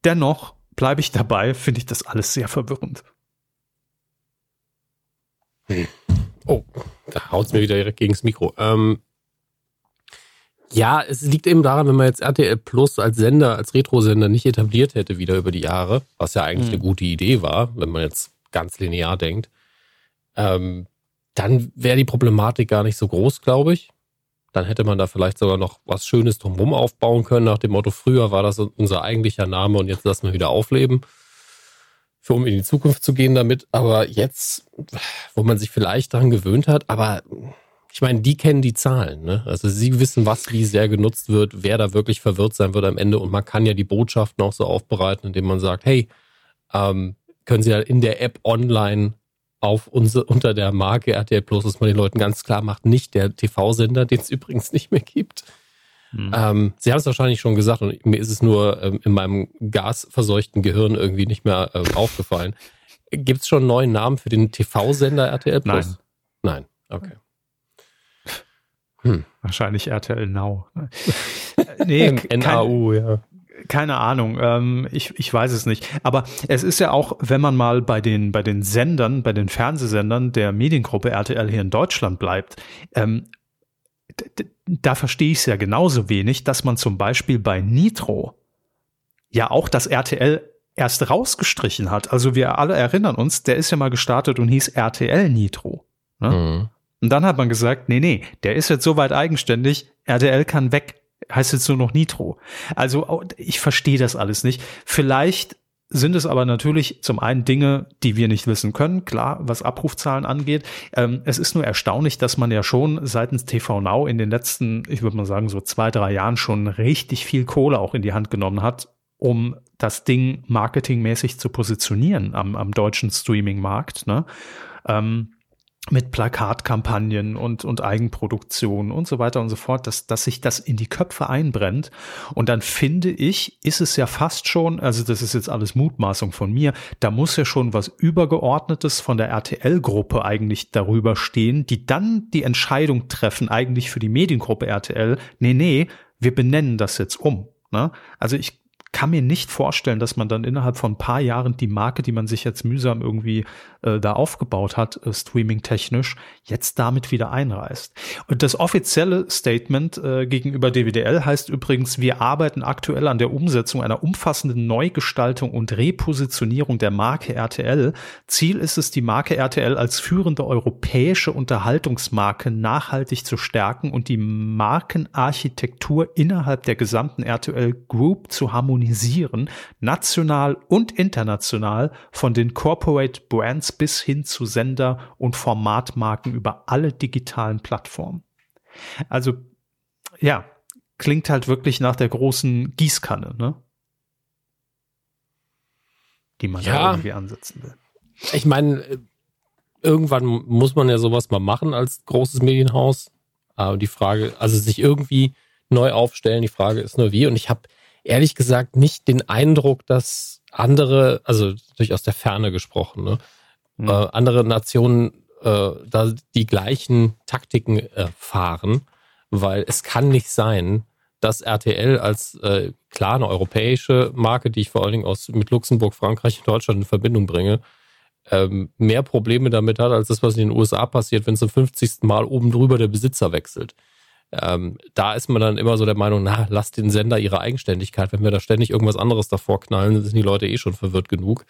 Speaker 3: Dennoch bleibe ich dabei, finde ich das alles sehr verwirrend.
Speaker 2: Hm. Oh, da haut es mir wieder direkt gegen das Mikro. Ähm, ja, es liegt eben daran, wenn man jetzt RTL Plus als Sender, als Retro-Sender nicht etabliert hätte wieder über die Jahre, was ja eigentlich mhm. eine gute Idee war, wenn man jetzt ganz linear denkt, ähm, dann wäre die Problematik gar nicht so groß, glaube ich. Dann hätte man da vielleicht sogar noch was Schönes drumherum aufbauen können, nach dem Motto, früher war das unser eigentlicher Name und jetzt lassen wir wieder aufleben für um in die Zukunft zu gehen damit. Aber jetzt, wo man sich vielleicht daran gewöhnt hat, aber ich meine, die kennen die Zahlen. Ne? Also sie wissen, was wie sehr genutzt wird, wer da wirklich verwirrt sein wird am Ende. Und man kann ja die Botschaften auch so aufbereiten, indem man sagt, hey, ähm, können Sie ja in der App online auf unsere, unter der Marke RTL Plus, dass man den Leuten ganz klar macht, nicht der TV-Sender, den es <laughs> übrigens nicht mehr gibt, Mhm. Ähm, Sie haben es wahrscheinlich schon gesagt und mir ist es nur ähm, in meinem gasverseuchten Gehirn irgendwie nicht mehr ähm, aufgefallen. Gibt es schon einen neuen Namen für den TV-Sender RTL
Speaker 3: Plus?
Speaker 2: Nein. Nein, okay.
Speaker 3: Hm. Wahrscheinlich RTL Now. <laughs> nee, NAU, ja keine Ahnung, ähm, ich, ich weiß es nicht. Aber es ist ja auch, wenn man mal bei den, bei den Sendern, bei den Fernsehsendern der Mediengruppe RTL hier in Deutschland bleibt, ähm, da verstehe ich es ja genauso wenig, dass man zum Beispiel bei Nitro ja auch das RTL erst rausgestrichen hat. Also wir alle erinnern uns, der ist ja mal gestartet und hieß RTL Nitro. Ne? Mhm. Und dann hat man gesagt, nee, nee, der ist jetzt soweit eigenständig, RTL kann weg, heißt jetzt nur noch Nitro. Also ich verstehe das alles nicht. Vielleicht sind es aber natürlich zum einen Dinge, die wir nicht wissen können, klar, was Abrufzahlen angeht. Ähm, es ist nur erstaunlich, dass man ja schon seitens TV Now in den letzten, ich würde mal sagen, so zwei, drei Jahren schon richtig viel Kohle auch in die Hand genommen hat, um das Ding marketingmäßig zu positionieren am, am deutschen Streaming-Markt. Ne? Ähm, mit Plakatkampagnen und, und Eigenproduktion und so weiter und so fort, dass, dass sich das in die Köpfe einbrennt. Und dann finde ich, ist es ja fast schon, also das ist jetzt alles Mutmaßung von mir, da muss ja schon was Übergeordnetes von der RTL-Gruppe eigentlich darüber stehen, die dann die Entscheidung treffen, eigentlich für die Mediengruppe RTL, nee, nee, wir benennen das jetzt um. Ne? Also ich kann mir nicht vorstellen, dass man dann innerhalb von ein paar Jahren die Marke, die man sich jetzt mühsam irgendwie äh, da aufgebaut hat, äh, streaming-technisch, jetzt damit wieder einreißt. Und das offizielle Statement äh, gegenüber DWDL heißt übrigens, wir arbeiten aktuell an der Umsetzung einer umfassenden Neugestaltung und Repositionierung der Marke RTL. Ziel ist es, die Marke RTL als führende europäische Unterhaltungsmarke nachhaltig zu stärken und die Markenarchitektur innerhalb der gesamten RTL Group zu harmonisieren harmonisieren, national und international, von den Corporate Brands bis hin zu Sender- und Formatmarken über alle digitalen Plattformen. Also, ja, klingt halt wirklich nach der großen Gießkanne, ne? Die man ja da irgendwie ansetzen will.
Speaker 2: Ich meine, irgendwann muss man ja sowas mal machen als großes Medienhaus. Aber die Frage, also sich irgendwie neu aufstellen, die Frage ist nur wie. Und ich habe ehrlich gesagt nicht den Eindruck, dass andere, also natürlich aus der Ferne gesprochen, ne, mhm. äh, andere Nationen äh, da die gleichen Taktiken äh, fahren, weil es kann nicht sein, dass RTL als äh, klar eine europäische Marke, die ich vor allen Dingen aus mit Luxemburg, Frankreich und Deutschland in Verbindung bringe, ähm, mehr Probleme damit hat, als das, was in den USA passiert, wenn zum 50. Mal oben drüber der Besitzer wechselt. Ähm, da ist man dann immer so der Meinung, na, lasst den Sender ihre Eigenständigkeit. Wenn wir da ständig irgendwas anderes davor knallen, sind die Leute eh schon verwirrt genug.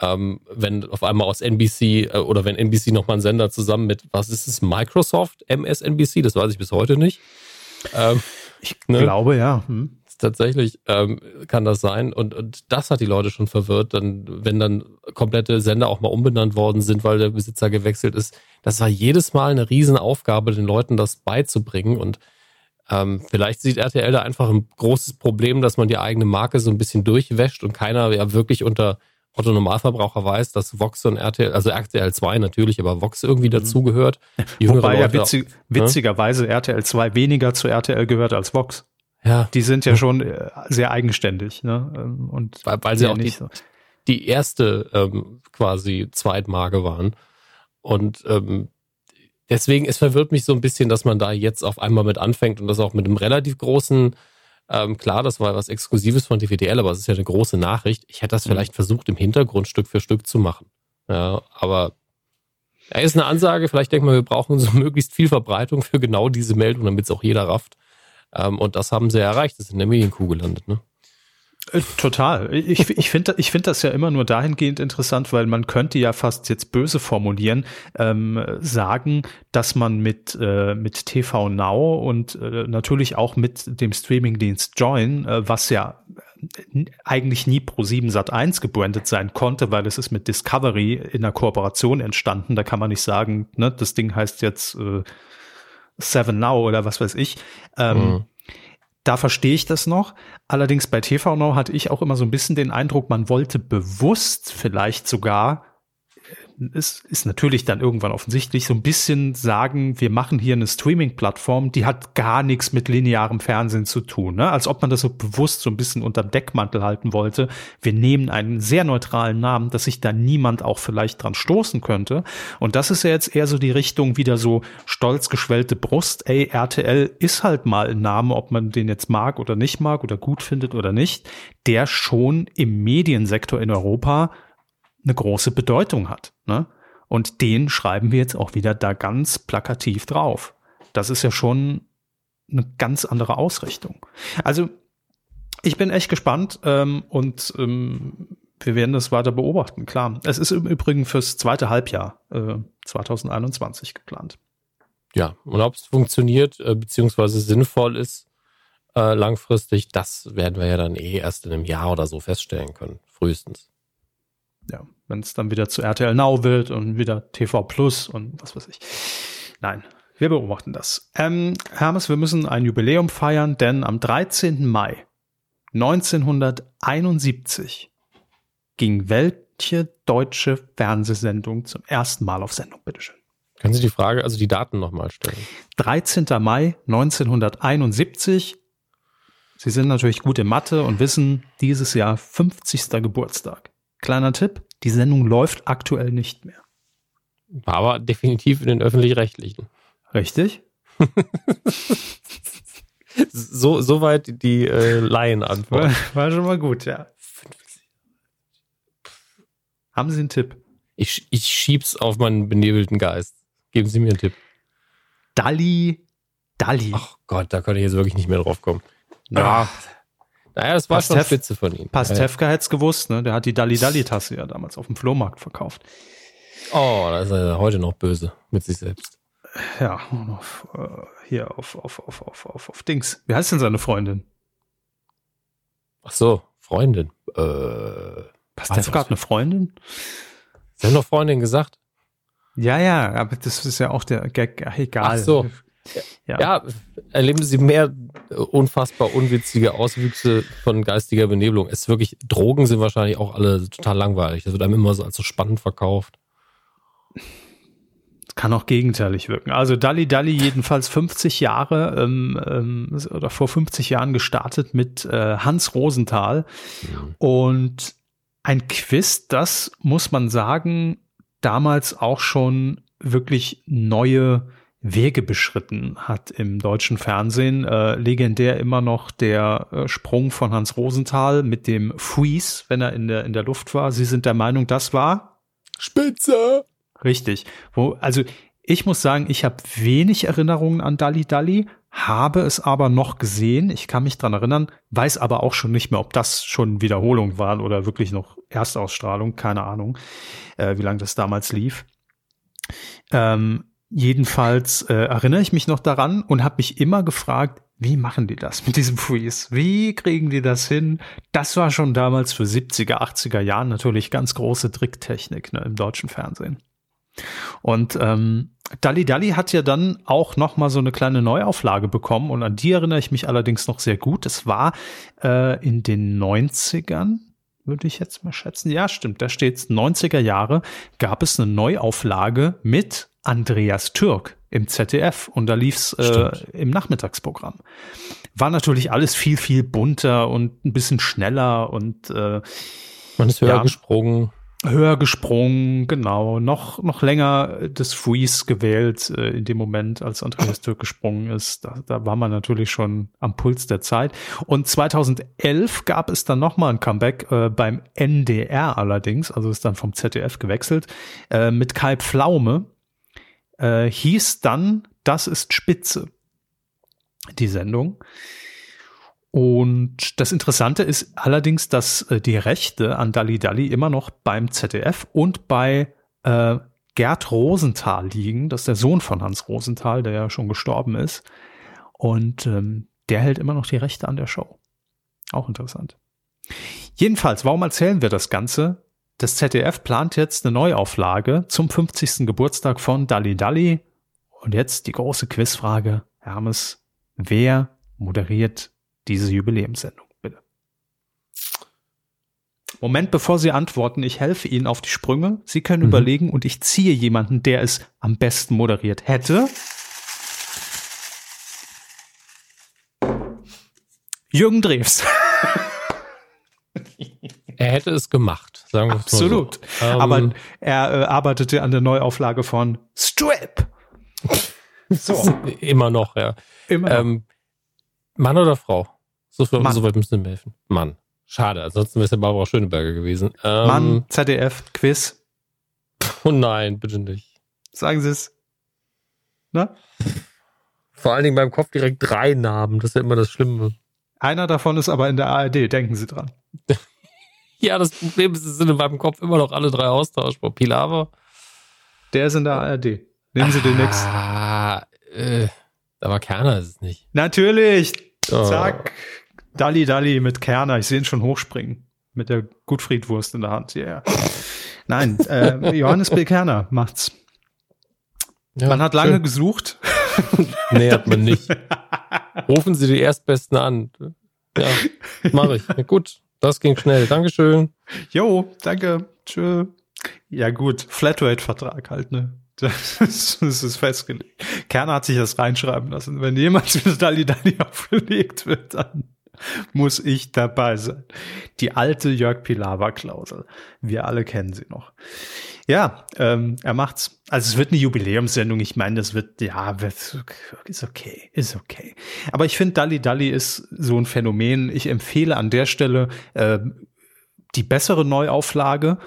Speaker 2: Ähm, wenn auf einmal aus NBC äh, oder wenn NBC nochmal einen Sender zusammen mit, was ist es, Microsoft, MSNBC, das weiß ich bis heute nicht.
Speaker 3: Ähm, ich ne? glaube, ja. Hm
Speaker 2: tatsächlich ähm, kann das sein. Und, und das hat die Leute schon verwirrt, dann, wenn dann komplette Sender auch mal umbenannt worden sind, weil der Besitzer gewechselt ist. Das war jedes Mal eine Riesenaufgabe, den Leuten das beizubringen. Und ähm, vielleicht sieht RTL da einfach ein großes Problem, dass man die eigene Marke so ein bisschen durchwäscht und keiner ja wirklich unter Otto Normalverbraucher weiß, dass Vox und RTL, also RTL 2 natürlich, aber Vox irgendwie mhm. dazugehört. <laughs>
Speaker 3: Wobei ja witzig, ne? witzigerweise RTL 2 weniger zu RTL gehört als Vox. Ja. Die sind ja schon äh, sehr eigenständig, ne? Ähm, und
Speaker 2: weil, weil sie auch die, so. die erste ähm, quasi Zweitmarke waren. Und ähm, deswegen, es verwirrt mich so ein bisschen, dass man da jetzt auf einmal mit anfängt und das auch mit einem relativ großen, ähm, klar, das war was Exklusives von DVDL, aber es ist ja eine große Nachricht. Ich hätte das mhm. vielleicht versucht, im Hintergrund Stück für Stück zu machen. Ja, aber er ja, ist eine Ansage, vielleicht denkt man, wir brauchen so <laughs> möglichst viel Verbreitung für genau diese Meldung, damit es auch jeder rafft. Ähm, und das haben sie erreicht. Das ist in der Medienkuh gelandet, ne?
Speaker 3: Äh, total. Ich, ich finde ich finde das ja immer nur dahingehend interessant, weil man könnte ja fast jetzt böse formulieren, ähm, sagen, dass man mit, äh, mit TV Now und äh, natürlich auch mit dem Streamingdienst Join, äh, was ja eigentlich nie Pro 7 Sat 1 gebrandet sein konnte, weil es ist mit Discovery in einer Kooperation entstanden. Da kann man nicht sagen, ne, das Ding heißt jetzt äh, Seven Now oder was weiß ich. Ähm, mhm. Da verstehe ich das noch. Allerdings bei TV Now hatte ich auch immer so ein bisschen den Eindruck, man wollte bewusst vielleicht sogar ist, ist natürlich dann irgendwann offensichtlich so ein bisschen sagen, wir machen hier eine Streaming-Plattform, die hat gar nichts mit linearem Fernsehen zu tun. Ne? Als ob man das so bewusst so ein bisschen unterm Deckmantel halten wollte. Wir nehmen einen sehr neutralen Namen, dass sich da niemand auch vielleicht dran stoßen könnte. Und das ist ja jetzt eher so die Richtung wieder so stolz geschwellte Brust. Ey, RTL ist halt mal ein Name, ob man den jetzt mag oder nicht mag oder gut findet oder nicht, der schon im Mediensektor in Europa eine große Bedeutung hat. Ne? Und den schreiben wir jetzt auch wieder da ganz plakativ drauf. Das ist ja schon eine ganz andere Ausrichtung. Also ich bin echt gespannt ähm, und ähm, wir werden das weiter beobachten, klar. Es ist im Übrigen fürs zweite Halbjahr äh, 2021 geplant.
Speaker 2: Ja, und ob es funktioniert äh, beziehungsweise sinnvoll ist äh, langfristig, das werden wir ja dann eh erst in einem Jahr oder so feststellen können, frühestens
Speaker 3: ja, wenn es dann wieder zu RTL Now wird und wieder TV Plus und was weiß ich. Nein, wir beobachten das. Ähm, Hermes, wir müssen ein Jubiläum feiern, denn am 13. Mai 1971 ging welche deutsche Fernsehsendung zum ersten Mal auf Sendung, bitteschön.
Speaker 2: Können Sie die Frage, also die Daten nochmal stellen?
Speaker 3: 13. Mai 1971. Sie sind natürlich gut in Mathe und wissen, dieses Jahr 50. Geburtstag. Kleiner Tipp, die Sendung läuft aktuell nicht mehr.
Speaker 2: War aber definitiv in den öffentlich-rechtlichen.
Speaker 3: Richtig? <laughs>
Speaker 2: so, soweit die äh, Laienantwort.
Speaker 3: War, war schon mal gut, ja. Haben Sie einen Tipp?
Speaker 2: Ich, ich schieb's auf meinen benebelten Geist. Geben Sie mir einen Tipp.
Speaker 3: Dalli, Dalli.
Speaker 2: Ach Gott, da könnte ich jetzt wirklich nicht mehr drauf kommen. Ja. Ach. Naja, das war Pastef, schon Spitze von ihm.
Speaker 3: Pastewka ja. hätte es gewusst, ne? Der hat die Dalli-Dalli-Tasse ja damals auf dem Flohmarkt verkauft.
Speaker 2: Oh, da ist er heute noch böse mit sich selbst.
Speaker 3: Ja, auf, äh, hier auf, auf, auf, auf, auf, auf Dings. Wie heißt denn seine Freundin?
Speaker 2: Ach so, Freundin. Äh,
Speaker 3: Pastewka hat eine Freundin?
Speaker 2: Sie haben doch Freundin gesagt.
Speaker 3: Ja, ja, aber das ist ja auch der Gag, egal.
Speaker 2: Ach so. Ja. ja, erleben Sie mehr unfassbar unwitzige Auswüchse von geistiger Benebelung. Es ist wirklich, Drogen sind wahrscheinlich auch alle total langweilig. Das wird einem immer so als so spannend verkauft.
Speaker 3: Kann auch gegenteilig wirken. Also Dalli Dalli jedenfalls 50 Jahre ähm, ähm, oder vor 50 Jahren gestartet mit äh, Hans Rosenthal. Mhm. Und ein Quiz, das muss man sagen, damals auch schon wirklich neue Wege beschritten hat im deutschen Fernsehen. Äh, legendär immer noch der äh, Sprung von Hans Rosenthal mit dem Freeze, wenn er in der, in der Luft war. Sie sind der Meinung, das war?
Speaker 2: Spitze!
Speaker 3: Richtig. Wo, also ich muss sagen, ich habe wenig Erinnerungen an Dalli Dalli, habe es aber noch gesehen. Ich kann mich dran erinnern, weiß aber auch schon nicht mehr, ob das schon Wiederholung war oder wirklich noch Erstausstrahlung. Keine Ahnung, äh, wie lange das damals lief. Ähm, jedenfalls äh, erinnere ich mich noch daran und habe mich immer gefragt, wie machen die das mit diesem Freeze? Wie kriegen die das hin? Das war schon damals für 70er, 80er Jahren natürlich ganz große Tricktechnik ne, im deutschen Fernsehen. Und ähm, Dalli Dalli hat ja dann auch noch mal so eine kleine Neuauflage bekommen und an die erinnere ich mich allerdings noch sehr gut. Es war äh, in den 90ern, würde ich jetzt mal schätzen. Ja, stimmt, da steht's 90er Jahre gab es eine Neuauflage mit Andreas Türk im ZDF und da lief's äh, im Nachmittagsprogramm. War natürlich alles viel viel bunter und ein bisschen schneller und äh,
Speaker 2: man ist höher ja, gesprungen
Speaker 3: höher gesprungen, genau, noch, noch länger das Freeze gewählt äh, in dem Moment, als Andreas Türk gesprungen ist. Da, da war man natürlich schon am Puls der Zeit. Und 2011 gab es dann nochmal ein Comeback äh, beim NDR allerdings, also ist dann vom ZDF gewechselt, äh, mit Kai Pflaume. Äh, hieß dann, das ist Spitze, die Sendung. Und das Interessante ist allerdings, dass äh, die Rechte an Dalli Dalli immer noch beim ZDF und bei äh, Gerd Rosenthal liegen. Das ist der Sohn von Hans Rosenthal, der ja schon gestorben ist. Und ähm, der hält immer noch die Rechte an der Show. Auch interessant. Jedenfalls, warum erzählen wir das Ganze? Das ZDF plant jetzt eine Neuauflage zum 50. Geburtstag von Dalli Dalli. Und jetzt die große Quizfrage, Hermes, wer moderiert diese Jubiläumssendung, bitte. Moment, bevor Sie antworten, ich helfe Ihnen auf die Sprünge. Sie können mhm. überlegen und ich ziehe jemanden, der es am besten moderiert hätte. Jürgen Drews.
Speaker 2: Er hätte es gemacht, sagen wir
Speaker 3: Absolut. So. Ähm, Aber er äh, arbeitete an der Neuauflage von Strip.
Speaker 2: So. <laughs> Immer noch, ja. Immer noch. Ähm, Mann oder Frau? So, so weit müssen wir helfen. Mann. Schade, ansonsten wäre es ja Barbara Schöneberger gewesen.
Speaker 3: Ähm, Mann, ZDF, Quiz.
Speaker 2: Oh nein, bitte nicht.
Speaker 3: Sagen Sie es. Na?
Speaker 2: Vor allen Dingen beim Kopf direkt drei Namen, das ist ja immer das Schlimme.
Speaker 3: Einer davon ist aber in der ARD, denken Sie dran. <laughs> <laughs>
Speaker 2: ja, das Problem ist, es sind in meinem Kopf immer noch alle drei austauschbar. Pilawa.
Speaker 3: Der ist in der ARD. Nehmen Sie den nächsten.
Speaker 2: Ah, äh, aber Kerner ist es nicht.
Speaker 3: Natürlich. Oh. Zack. Dalli Dalli mit Kerner, ich sehe ihn schon hochspringen. Mit der Gutfriedwurst in der Hand. Yeah. Nein, äh, Johannes B. Kerner macht's. Ja, man hat lange schön. gesucht. <laughs>
Speaker 2: nee, hat man nicht. <laughs> Rufen Sie die Erstbesten an. Ja, mache ich. Ja, gut, das ging schnell. Dankeschön.
Speaker 3: Jo, danke. Tschö. Ja gut, Flatrate-Vertrag halt, ne? <laughs> Das ist, das ist festgelegt. Kerner hat sich das reinschreiben lassen. Wenn jemand <laughs> mit Dalli Dalli aufgelegt wird, dann muss ich dabei sein. Die alte Jörg Pilawa-Klausel. Wir alle kennen sie noch. Ja, ähm, er macht's. Also es wird eine Jubiläumssendung. Ich meine, das wird, ja, wird, ist okay, ist okay. Aber ich finde, Dalli Dalli ist so ein Phänomen. Ich empfehle an der Stelle äh, die bessere Neuauflage.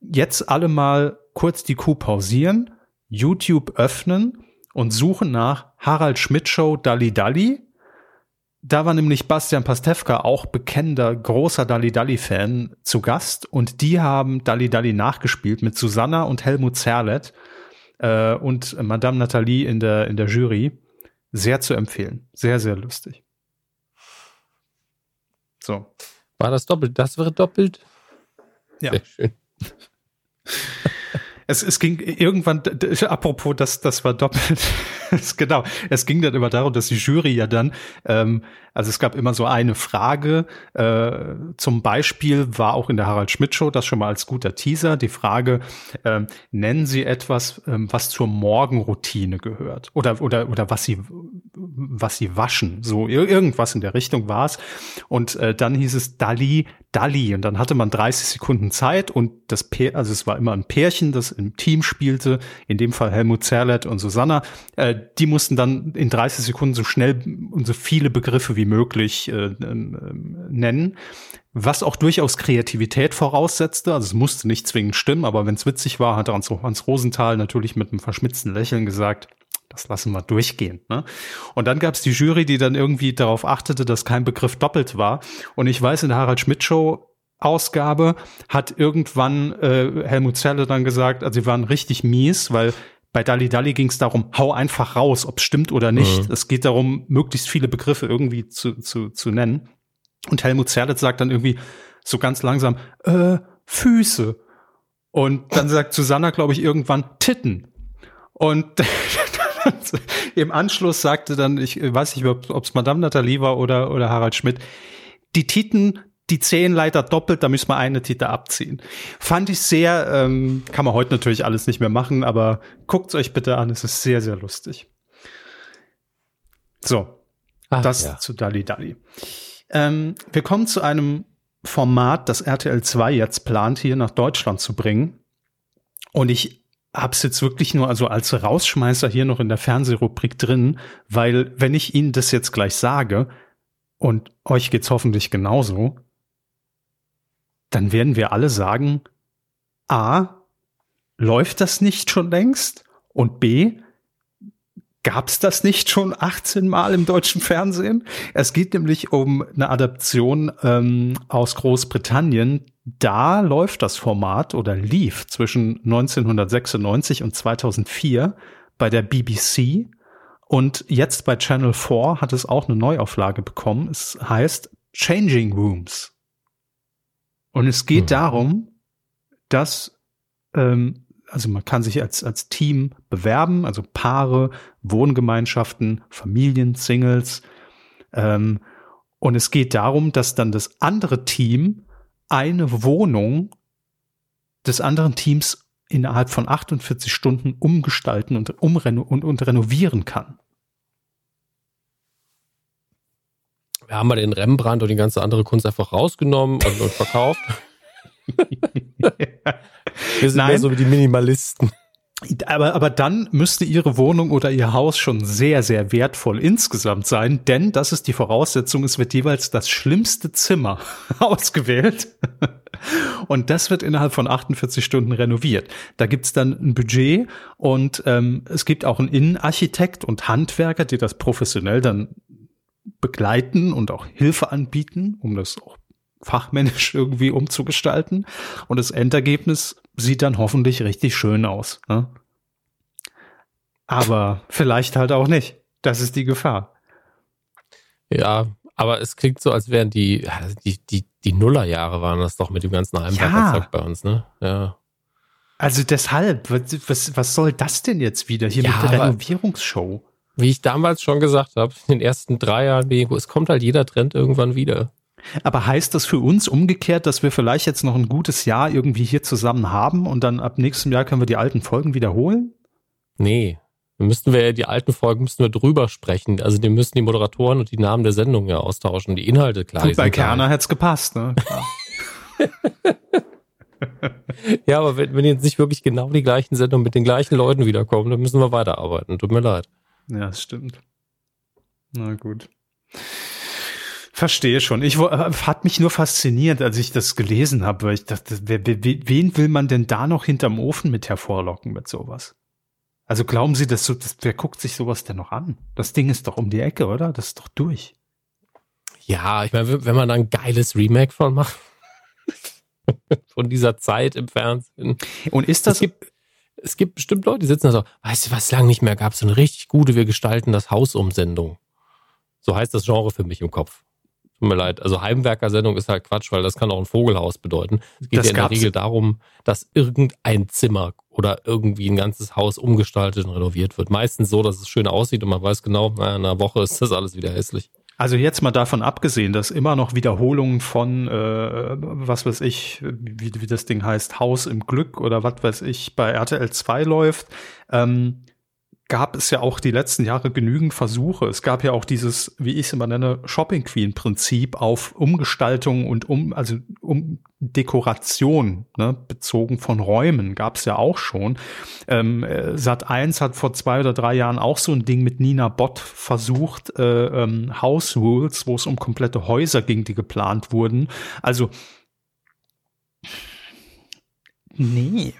Speaker 3: Jetzt alle mal kurz die Kuh pausieren YouTube öffnen und suchen nach Harald Schmidt Show Dalli Dalli. Da war nämlich Bastian Pastewka auch bekennender großer Dalli Dalli Fan zu Gast und die haben Dalli Dalli nachgespielt mit Susanna und Helmut Zerlett äh, und Madame Nathalie in der in der Jury. Sehr zu empfehlen, sehr sehr lustig.
Speaker 2: So. War das doppelt? Das wäre doppelt?
Speaker 3: Ja. Sehr schön. <laughs> Es, es ging irgendwann, apropos, das, das war doppelt, <laughs> genau, es ging dann immer darum, dass die Jury ja dann, ähm, also es gab immer so eine Frage, äh, zum Beispiel war auch in der Harald Schmidt Show, das schon mal als guter Teaser, die Frage, ähm, nennen Sie etwas, ähm, was zur Morgenroutine gehört? Oder, oder, oder was Sie, was Sie waschen, so irgendwas in der Richtung war es und äh, dann hieß es Dali, Dali und dann hatte man 30 Sekunden Zeit und das Pär, also es war immer ein Pärchen, das im Team spielte, in dem Fall Helmut Zerlett und Susanna, äh, die mussten dann in 30 Sekunden so schnell und so viele Begriffe wie möglich äh, äh, nennen. was auch durchaus Kreativität voraussetzte. Also es musste nicht zwingend stimmen, aber wenn es witzig war, hat Hans, Hans Rosenthal natürlich mit einem verschmitzten Lächeln gesagt, das lassen wir durchgehen. Ne? Und dann gab es die Jury, die dann irgendwie darauf achtete, dass kein Begriff doppelt war. Und ich weiß, in der Harald Schmidt Show Ausgabe hat irgendwann äh, Helmut Zelle dann gesagt, also sie waren richtig mies, weil bei Dali Dali ging es darum, hau einfach raus, ob es stimmt oder nicht. Mhm. Es geht darum, möglichst viele Begriffe irgendwie zu, zu, zu nennen. Und Helmut Zerlitz sagt dann irgendwie so ganz langsam, äh, Füße. Und dann sagt Susanna, glaube ich, irgendwann Titten. Und <laughs> <laughs> im Anschluss sagte dann, ich weiß nicht, ob es Madame Nathalie war oder, oder Harald Schmidt, die Titen, die zehn leider doppelt, da müssen wir eine Tite abziehen. Fand ich sehr, ähm, kann man heute natürlich alles nicht mehr machen, aber guckt's euch bitte an, es ist sehr, sehr lustig. So, Ach, das ja. zu Dali Dali. Ähm, wir kommen zu einem Format, das RTL 2 jetzt plant, hier nach Deutschland zu bringen. Und ich hab's jetzt wirklich nur also als Rausschmeißer hier noch in der Fernsehrubrik drin, weil wenn ich Ihnen das jetzt gleich sage und euch geht's hoffentlich genauso, dann werden wir alle sagen, A, läuft das nicht schon längst? Und B, Gab's das nicht schon 18 Mal im deutschen Fernsehen? Es geht nämlich um eine Adaption ähm, aus Großbritannien. Da läuft das Format oder lief zwischen 1996 und 2004 bei der BBC und jetzt bei Channel 4 hat es auch eine Neuauflage bekommen. Es heißt Changing Rooms. Und es geht mhm. darum, dass ähm, also man kann sich als, als Team bewerben, also Paare, Wohngemeinschaften, Familien, Singles. Ähm, und es geht darum, dass dann das andere Team eine Wohnung des anderen Teams innerhalb von 48 Stunden umgestalten und, umreno und, und renovieren kann.
Speaker 2: Wir haben mal den Rembrandt und die ganze andere Kunst einfach rausgenommen und, und verkauft. <laughs> Wir sind Nein. mehr so wie die Minimalisten.
Speaker 3: Aber, aber dann müsste Ihre Wohnung oder Ihr Haus schon sehr, sehr wertvoll insgesamt sein, denn das ist die Voraussetzung, es wird jeweils das schlimmste Zimmer <laughs> ausgewählt. Und das wird innerhalb von 48 Stunden renoviert. Da gibt's dann ein Budget und ähm, es gibt auch einen Innenarchitekt und Handwerker, die das professionell dann begleiten und auch Hilfe anbieten, um das auch fachmännisch <laughs> irgendwie umzugestalten. Und das Endergebnis sieht dann hoffentlich richtig schön aus. Ne? Aber vielleicht halt auch nicht. Das ist die Gefahr.
Speaker 2: Ja, aber es klingt so, als wären die, die, die, die Nullerjahre waren das doch mit dem ganzen Heimwerkerzeug ja. bei uns, ne? Ja.
Speaker 3: Also deshalb, was, was soll das denn jetzt wieder hier ja, mit der Renovierungsshow?
Speaker 2: Wie ich damals schon gesagt habe, in den ersten drei Jahren, es kommt halt jeder Trend irgendwann wieder.
Speaker 3: Aber heißt das für uns umgekehrt, dass wir vielleicht jetzt noch ein gutes Jahr irgendwie hier zusammen haben und dann ab nächstem Jahr können wir die alten Folgen wiederholen?
Speaker 2: Nee. Dann müssten wir ja die alten Folgen müssten wir drüber sprechen. Also die müssen die Moderatoren und die Namen der Sendung ja austauschen. Die Inhalte, klar.
Speaker 3: Gut, bei Kerner hätte es gepasst, ne? <laughs> <laughs>
Speaker 2: ja, aber wenn, wenn jetzt nicht wirklich genau die gleichen Sendungen mit den gleichen Leuten wiederkommen, dann müssen wir weiterarbeiten. Tut mir leid.
Speaker 3: Ja, das stimmt. Na gut. Verstehe schon. Ich äh, hat mich nur fasziniert, als ich das gelesen habe, weil ich dachte, wer, wen will man denn da noch hinterm Ofen mit hervorlocken mit sowas? Also glauben Sie, dass so, das, wer guckt sich sowas denn noch an? Das Ding ist doch um die Ecke, oder? Das ist doch durch.
Speaker 2: Ja, ich meine, wenn man da ein geiles Remake von macht, <laughs> von dieser Zeit im Fernsehen.
Speaker 3: Und ist das?
Speaker 2: Es gibt, es gibt bestimmt Leute, die sitzen da so, weißt du, was lange nicht mehr gab, so eine richtig gute, wir gestalten das Haus Umsendung. So heißt das Genre für mich im Kopf. Tut mir leid. Also Heimwerker-Sendung ist halt Quatsch, weil das kann auch ein Vogelhaus bedeuten. Es geht das ja in der Regel darum, dass irgendein Zimmer oder irgendwie ein ganzes Haus umgestaltet und renoviert wird. Meistens so, dass es schön aussieht und man weiß genau, in einer Woche ist das alles wieder hässlich.
Speaker 3: Also jetzt mal davon abgesehen, dass immer noch Wiederholungen von, äh, was weiß ich, wie, wie das Ding heißt, Haus im Glück oder was weiß ich, bei RTL 2 läuft. Ähm, gab es ja auch die letzten Jahre genügend Versuche. Es gab ja auch dieses, wie ich es immer nenne, Shopping Queen Prinzip auf Umgestaltung und um, also um Dekoration, ne, bezogen von Räumen, gab es ja auch schon. Ähm, äh, Sat 1 hat vor zwei oder drei Jahren auch so ein Ding mit Nina Bott versucht, äh, ähm, House Rules, wo es um komplette Häuser ging, die geplant wurden. Also nee.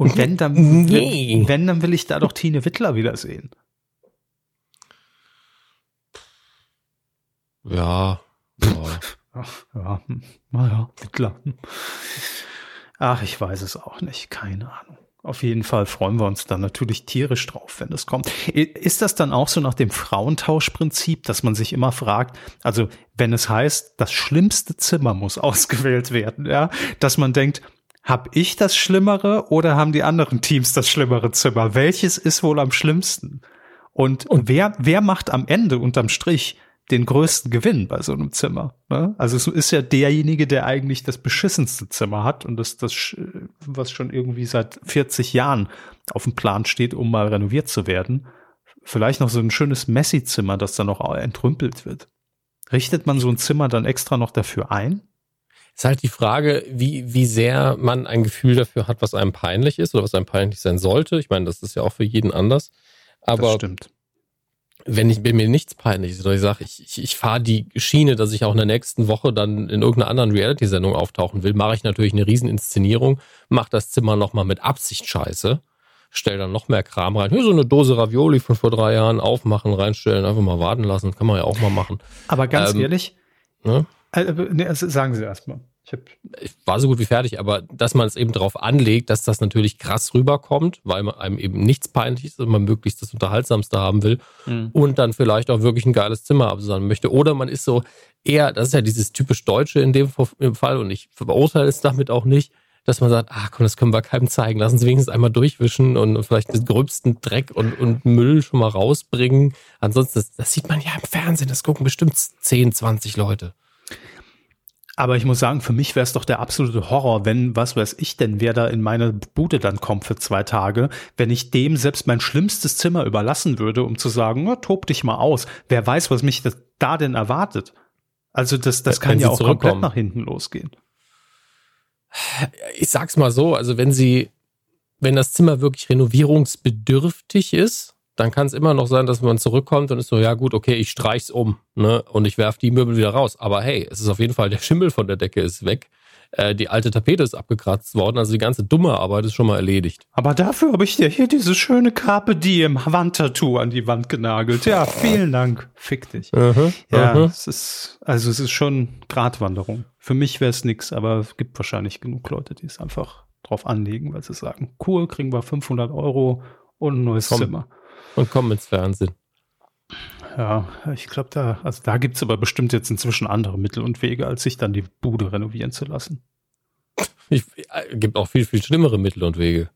Speaker 3: Und wenn dann, nee. wenn, dann will ich da doch Tine Wittler wiedersehen.
Speaker 2: Ja.
Speaker 3: Ja. ja, naja, Wittler. Ach, ich weiß es auch nicht. Keine Ahnung. Auf jeden Fall freuen wir uns dann natürlich tierisch drauf, wenn es kommt. Ist das dann auch so nach dem Frauentauschprinzip, dass man sich immer fragt, also wenn es heißt, das schlimmste Zimmer muss <laughs> ausgewählt werden, ja, dass man denkt, hab ich das Schlimmere oder haben die anderen Teams das schlimmere Zimmer? Welches ist wohl am schlimmsten? Und, und wer, wer macht am Ende unterm Strich den größten Gewinn bei so einem Zimmer? Ne? Also es ist ja derjenige, der eigentlich das beschissenste Zimmer hat und das, das, was schon irgendwie seit 40 Jahren auf dem Plan steht, um mal renoviert zu werden. Vielleicht noch so ein schönes Messi-Zimmer, das dann noch entrümpelt wird. Richtet man so ein Zimmer dann extra noch dafür ein?
Speaker 2: Ist halt die Frage, wie, wie sehr man ein Gefühl dafür hat, was einem peinlich ist oder was einem peinlich sein sollte. Ich meine, das ist ja auch für jeden anders. Aber das
Speaker 3: stimmt.
Speaker 2: wenn ich wenn mir nichts peinlich ist, oder ich sage, ich, ich, ich fahre die Schiene, dass ich auch in der nächsten Woche dann in irgendeiner anderen Reality-Sendung auftauchen will, mache ich natürlich eine Rieseninszenierung, mache das Zimmer nochmal mit Absicht scheiße, stell dann noch mehr Kram rein. Hier so eine Dose Ravioli von vor drei Jahren aufmachen, reinstellen, einfach mal warten lassen, kann man ja auch mal machen.
Speaker 3: Aber ganz ähm, ehrlich, ne? Äh, nee, also sagen Sie erstmal.
Speaker 2: Ich, war so gut wie fertig, aber dass man es eben darauf anlegt, dass das natürlich krass rüberkommt, weil man einem eben nichts peinlich ist und man möglichst das Unterhaltsamste haben will mhm. und dann vielleicht auch wirklich ein geiles Zimmer absagen möchte. Oder man ist so eher, das ist ja dieses typisch Deutsche in dem Fall und ich verurteile es damit auch nicht, dass man sagt, ach komm, das können wir keinem zeigen, lassen Sie wenigstens einmal durchwischen und vielleicht den gröbsten Dreck und, und Müll schon mal rausbringen. Ansonsten, das, das sieht man ja im Fernsehen, das gucken bestimmt 10, 20 Leute.
Speaker 3: Aber ich muss sagen, für mich wäre es doch der absolute Horror, wenn, was weiß ich denn, wer da in meine Bude dann kommt für zwei Tage, wenn ich dem selbst mein schlimmstes Zimmer überlassen würde, um zu sagen, na, tob dich mal aus. Wer weiß, was mich da denn erwartet. Also das, das kann ja auch komplett nach hinten losgehen.
Speaker 2: Ich sag's mal so, also wenn sie, wenn das Zimmer wirklich renovierungsbedürftig ist, dann kann es immer noch sein, dass man zurückkommt und ist so, ja gut, okay, ich streich's um, ne? Und ich werf die Möbel wieder raus. Aber hey, es ist auf jeden Fall, der Schimmel von der Decke ist weg. Äh, die alte Tapete ist abgekratzt worden, also die ganze dumme Arbeit ist schon mal erledigt.
Speaker 3: Aber dafür habe ich dir hier diese schöne Carpe Diem Wandtattoo an die Wand genagelt. Ja, vielen Dank. Fick dich. -huh, ja, -huh. es ist, also es ist schon Gratwanderung. Für mich wäre es nix, aber es gibt wahrscheinlich genug Leute, die es einfach drauf anlegen, weil sie sagen, cool, kriegen wir 500 Euro und ein neues Komm. Zimmer
Speaker 2: und kommen ins Fernsehen.
Speaker 3: Ja, ich glaube, da, also da gibt es aber bestimmt jetzt inzwischen andere Mittel und Wege, als sich dann die Bude renovieren zu lassen.
Speaker 2: Es äh, gibt auch viel, viel schlimmere Mittel und Wege.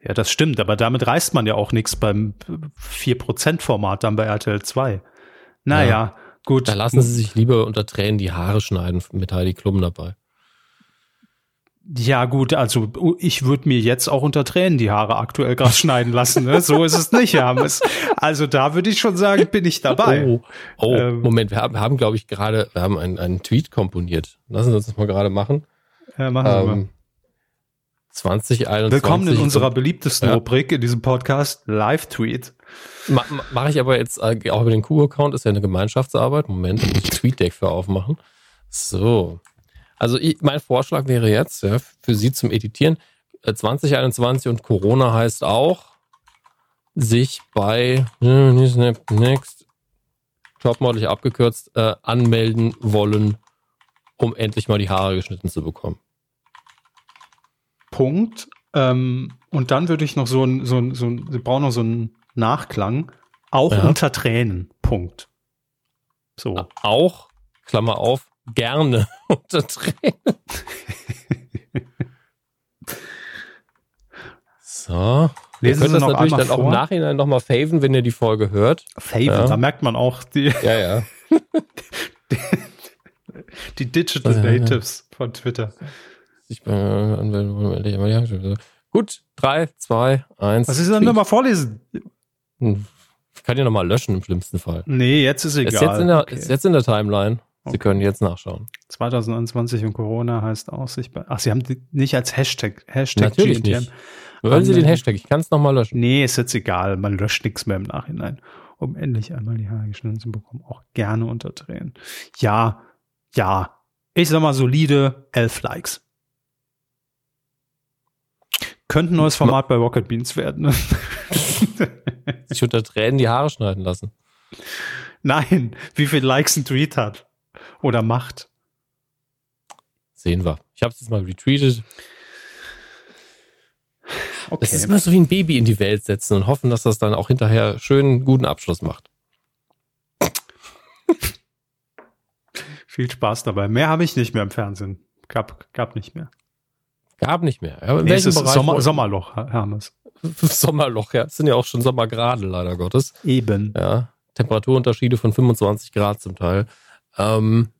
Speaker 3: Ja, das stimmt, aber damit reißt man ja auch nichts beim 4%-Format dann bei RTL 2. Naja, ja, gut.
Speaker 2: Da lassen sie sich lieber unter Tränen die Haare schneiden mit Heidi Klum dabei.
Speaker 3: Ja, gut, also ich würde mir jetzt auch unter Tränen die Haare aktuell gerade <laughs> schneiden lassen. Ne? So ist es nicht, Hermes. Also da würde ich schon sagen, bin ich dabei.
Speaker 2: Oh, oh ähm, Moment, wir haben, haben glaube ich, gerade, wir haben einen, einen Tweet komponiert. Lassen Sie uns das mal gerade machen.
Speaker 3: Ja, machen wir ähm, mal.
Speaker 2: 2021.
Speaker 3: Willkommen in unserer beliebtesten ja. Rubrik in diesem Podcast, Live-Tweet.
Speaker 2: Ma, Mache ich aber jetzt äh, auch über den Q-Account, ist ja eine Gemeinschaftsarbeit. Moment, da muss ich TweetDeck für aufmachen. So. Also ich, mein Vorschlag wäre jetzt, ja, für Sie zum Editieren, 2021 äh, und Corona heißt auch, sich bei Next, topmodelig abgekürzt, äh, anmelden wollen, um endlich mal die Haare geschnitten zu bekommen.
Speaker 3: Punkt. Ähm, und dann würde ich noch so ein, so ein, so ein, Sie brauchen noch so einen Nachklang, auch ja. unter Tränen. Punkt.
Speaker 2: So. Auch, Klammer auf, gerne <laughs> unter Tränen. so. Lesen ihr könnt das natürlich dann vor? auch im Nachhinein nochmal faven, wenn ihr die Folge hört.
Speaker 3: Faven, ja. da merkt man auch die. <laughs>
Speaker 2: Ja, ja. <laughs>
Speaker 3: die Digital Natives von Twitter.
Speaker 2: Ich, äh, Gut, Gut, drei, zwei, eins.
Speaker 3: Was ist denn nochmal vorlesen?
Speaker 2: Hm, ich kann ja nochmal löschen im schlimmsten Fall.
Speaker 3: Nee, jetzt ist egal.
Speaker 2: Ist jetzt in der, okay. ist jetzt in der Timeline. Sie können jetzt nachschauen.
Speaker 3: 2021 und Corona heißt aussichtbar. Ach, Sie haben nicht als Hashtag, Hashtag
Speaker 2: Natürlich GNTM. Nicht. Wollen Sie den Hashtag? Ich kann es nochmal löschen.
Speaker 3: Nee, ist jetzt egal. Man löscht nichts mehr im Nachhinein. Um endlich einmal die Haare geschnitten zu bekommen. Auch gerne unterdrehen. Ja, ja. Ich sag mal solide elf Likes. Könnte ein neues Format bei Rocket Beans werden. Ne? <laughs>
Speaker 2: Sich unter Tränen die Haare schneiden lassen.
Speaker 3: Nein, wie viel Likes ein Tweet hat. Oder macht.
Speaker 2: Sehen wir. Ich habe es jetzt mal retweetet. Okay. Das ist immer so wie ein Baby in die Welt setzen und hoffen, dass das dann auch hinterher schön guten Abschluss macht. <laughs>
Speaker 3: Viel Spaß dabei. Mehr habe ich nicht mehr im Fernsehen. Gab, gab nicht mehr.
Speaker 2: Gab nicht mehr.
Speaker 3: Ja, in welchem Bereich Sommer, Sommerloch, Hermes. <laughs>
Speaker 2: Sommerloch, ja. Es sind ja auch schon Sommergrade, leider Gottes.
Speaker 3: Eben.
Speaker 2: Ja. Temperaturunterschiede von 25 Grad zum Teil. Ähm,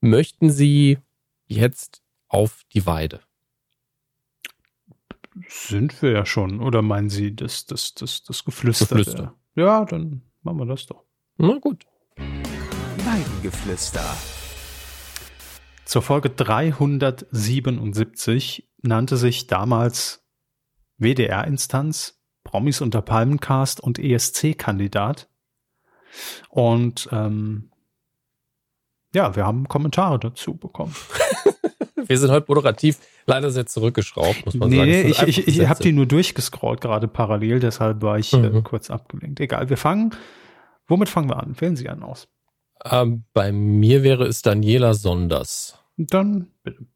Speaker 2: möchten Sie jetzt auf die Weide?
Speaker 3: Sind wir ja schon. Oder meinen Sie das, das, das, das Geflüster?
Speaker 2: Geflüster.
Speaker 3: Ja, dann machen wir das doch.
Speaker 2: Na gut.
Speaker 1: Weidengeflüster.
Speaker 3: Zur Folge 377 nannte sich damals WDR-Instanz, Promis unter Palmencast und ESC-Kandidat. Und ähm, ja, wir haben Kommentare dazu bekommen. <laughs>
Speaker 2: wir sind heute moderativ leider sehr zurückgeschraubt, muss man
Speaker 3: nee,
Speaker 2: sagen.
Speaker 3: Nee, ich, ich, ich habe die nur durchgescrollt, gerade parallel, deshalb war ich äh, mhm. äh, kurz abgelenkt. Egal, wir fangen. Womit fangen wir an? Wählen Sie einen aus.
Speaker 2: Ähm, bei mir wäre es Daniela Sonders.
Speaker 3: Dann bitte.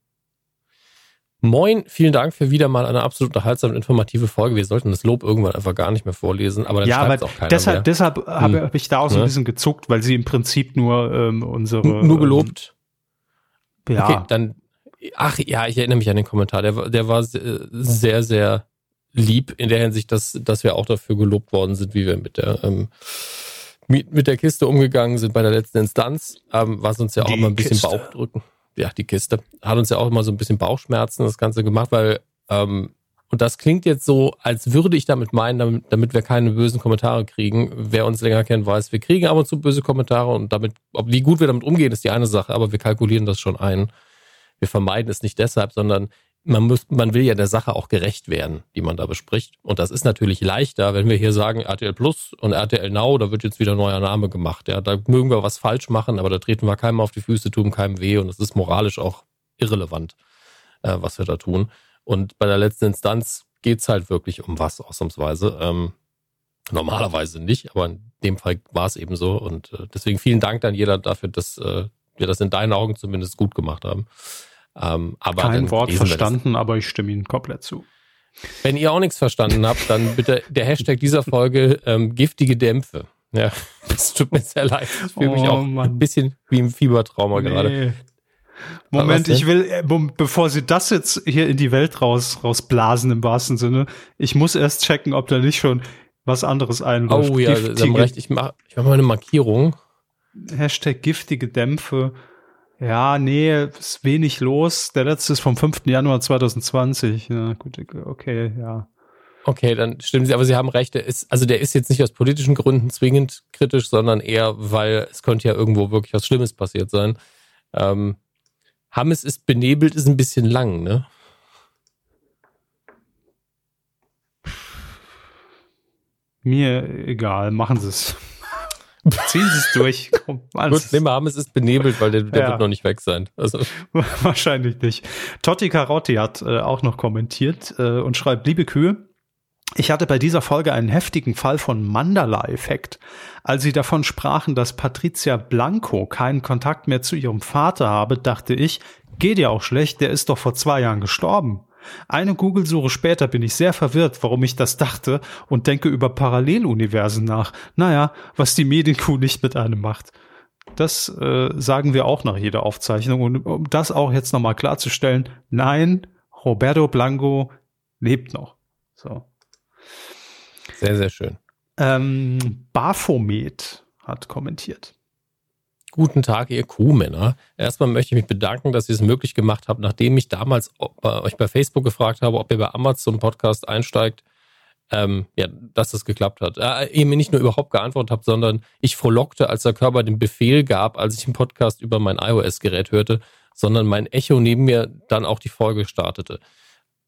Speaker 2: Moin, vielen Dank für wieder mal eine absolut unterhaltsame und informative Folge. Wir sollten das Lob irgendwann einfach gar nicht mehr vorlesen, aber dann ja, aber auch keiner
Speaker 3: deshalb,
Speaker 2: mehr.
Speaker 3: deshalb hm. habe hab ich da auch so ein ne? bisschen gezuckt, weil sie im Prinzip nur ähm, unsere
Speaker 2: nur gelobt.
Speaker 3: Ähm, ja. Okay,
Speaker 2: dann ach ja, ich erinnere mich an den Kommentar. Der, der war sehr sehr lieb in der Hinsicht, dass dass wir auch dafür gelobt worden sind, wie wir mit der ähm, mit, mit der Kiste umgegangen sind bei der letzten Instanz, ähm, was uns ja auch Die mal ein bisschen Kiste. Bauch drücken ja, die Kiste, hat uns ja auch immer so ein bisschen Bauchschmerzen das Ganze gemacht, weil, ähm, und das klingt jetzt so, als würde ich damit meinen, damit, damit wir keine bösen Kommentare kriegen. Wer uns länger kennt, weiß, wir kriegen ab und zu böse Kommentare und damit, ob, wie gut wir damit umgehen, ist die eine Sache, aber wir kalkulieren das schon ein. Wir vermeiden es nicht deshalb, sondern man muss, man will ja der Sache auch gerecht werden, die man da bespricht. Und das ist natürlich leichter, wenn wir hier sagen RTL Plus und RTL Now, da wird jetzt wieder neuer Name gemacht. Ja, da mögen wir was falsch machen, aber da treten wir keinem auf die Füße, tun keinem weh und es ist moralisch auch irrelevant, äh, was wir da tun. Und bei der letzten Instanz geht's halt wirklich um was, ausnahmsweise. Ähm, normalerweise nicht, aber in dem Fall war es eben so. Und äh, deswegen vielen Dank an jeder dafür, dass äh, wir das in deinen Augen zumindest gut gemacht haben. Ähm, aber
Speaker 3: Kein Wort verstanden, aber ich stimme Ihnen komplett zu.
Speaker 2: Wenn ihr auch nichts verstanden habt, dann bitte der Hashtag dieser Folge ähm, giftige Dämpfe. Ja, <laughs> das tut mir sehr leid. Ich fühle mich oh, auch Mann. ein bisschen wie im Fiebertrauma nee. gerade.
Speaker 3: Moment, ich will, äh, bevor Sie das jetzt hier in die Welt raus, rausblasen im wahrsten Sinne, ich muss erst checken, ob da nicht schon was anderes einläuft.
Speaker 2: Oh ja, haben recht. Ich mache ich mach mal eine Markierung.
Speaker 3: Hashtag giftige Dämpfe. Ja, nee, ist wenig los. Der letzte ist vom 5. Januar 2020. Ja, gut, okay, ja.
Speaker 2: Okay, dann stimmen Sie, aber Sie haben recht. Der ist, also der ist jetzt nicht aus politischen Gründen zwingend kritisch, sondern eher, weil es könnte ja irgendwo wirklich was Schlimmes passiert sein. Ähm, Hammes ist benebelt, ist ein bisschen lang, ne?
Speaker 3: Mir egal, machen Sie es. Ziehen Sie es durch. <laughs> Komm,
Speaker 2: Gut, nehmen wir an, es ist benebelt, weil der, der ja. wird noch nicht weg sein. Also. <laughs>
Speaker 3: Wahrscheinlich nicht. Totti Carotti hat äh, auch noch kommentiert äh, und schreibt, liebe Kühe, ich hatte bei dieser Folge einen heftigen Fall von Mandala-Effekt. Als Sie davon sprachen, dass Patricia Blanco keinen Kontakt mehr zu ihrem Vater habe, dachte ich, geht ja auch schlecht, der ist doch vor zwei Jahren gestorben. Eine Google-Suche später bin ich sehr verwirrt, warum ich das dachte und denke über Paralleluniversen nach. Naja, was die Medienkuh nicht mit einem macht. Das äh, sagen wir auch nach jeder Aufzeichnung. Und um das auch jetzt nochmal klarzustellen, nein, Roberto Blanco lebt noch. So.
Speaker 2: Sehr, sehr schön.
Speaker 3: Ähm, Baphomet hat kommentiert.
Speaker 2: Guten Tag, ihr Kuhmänner. Erstmal möchte ich mich bedanken, dass ihr es möglich gemacht habt, nachdem ich damals euch bei Facebook gefragt habe, ob ihr bei Amazon Podcast einsteigt, ähm, ja, dass das geklappt hat. Äh, ihr mir nicht nur überhaupt geantwortet habt, sondern ich frohlockte, als der Körper den Befehl gab, als ich den Podcast über mein iOS-Gerät hörte, sondern mein Echo neben mir dann auch die Folge startete.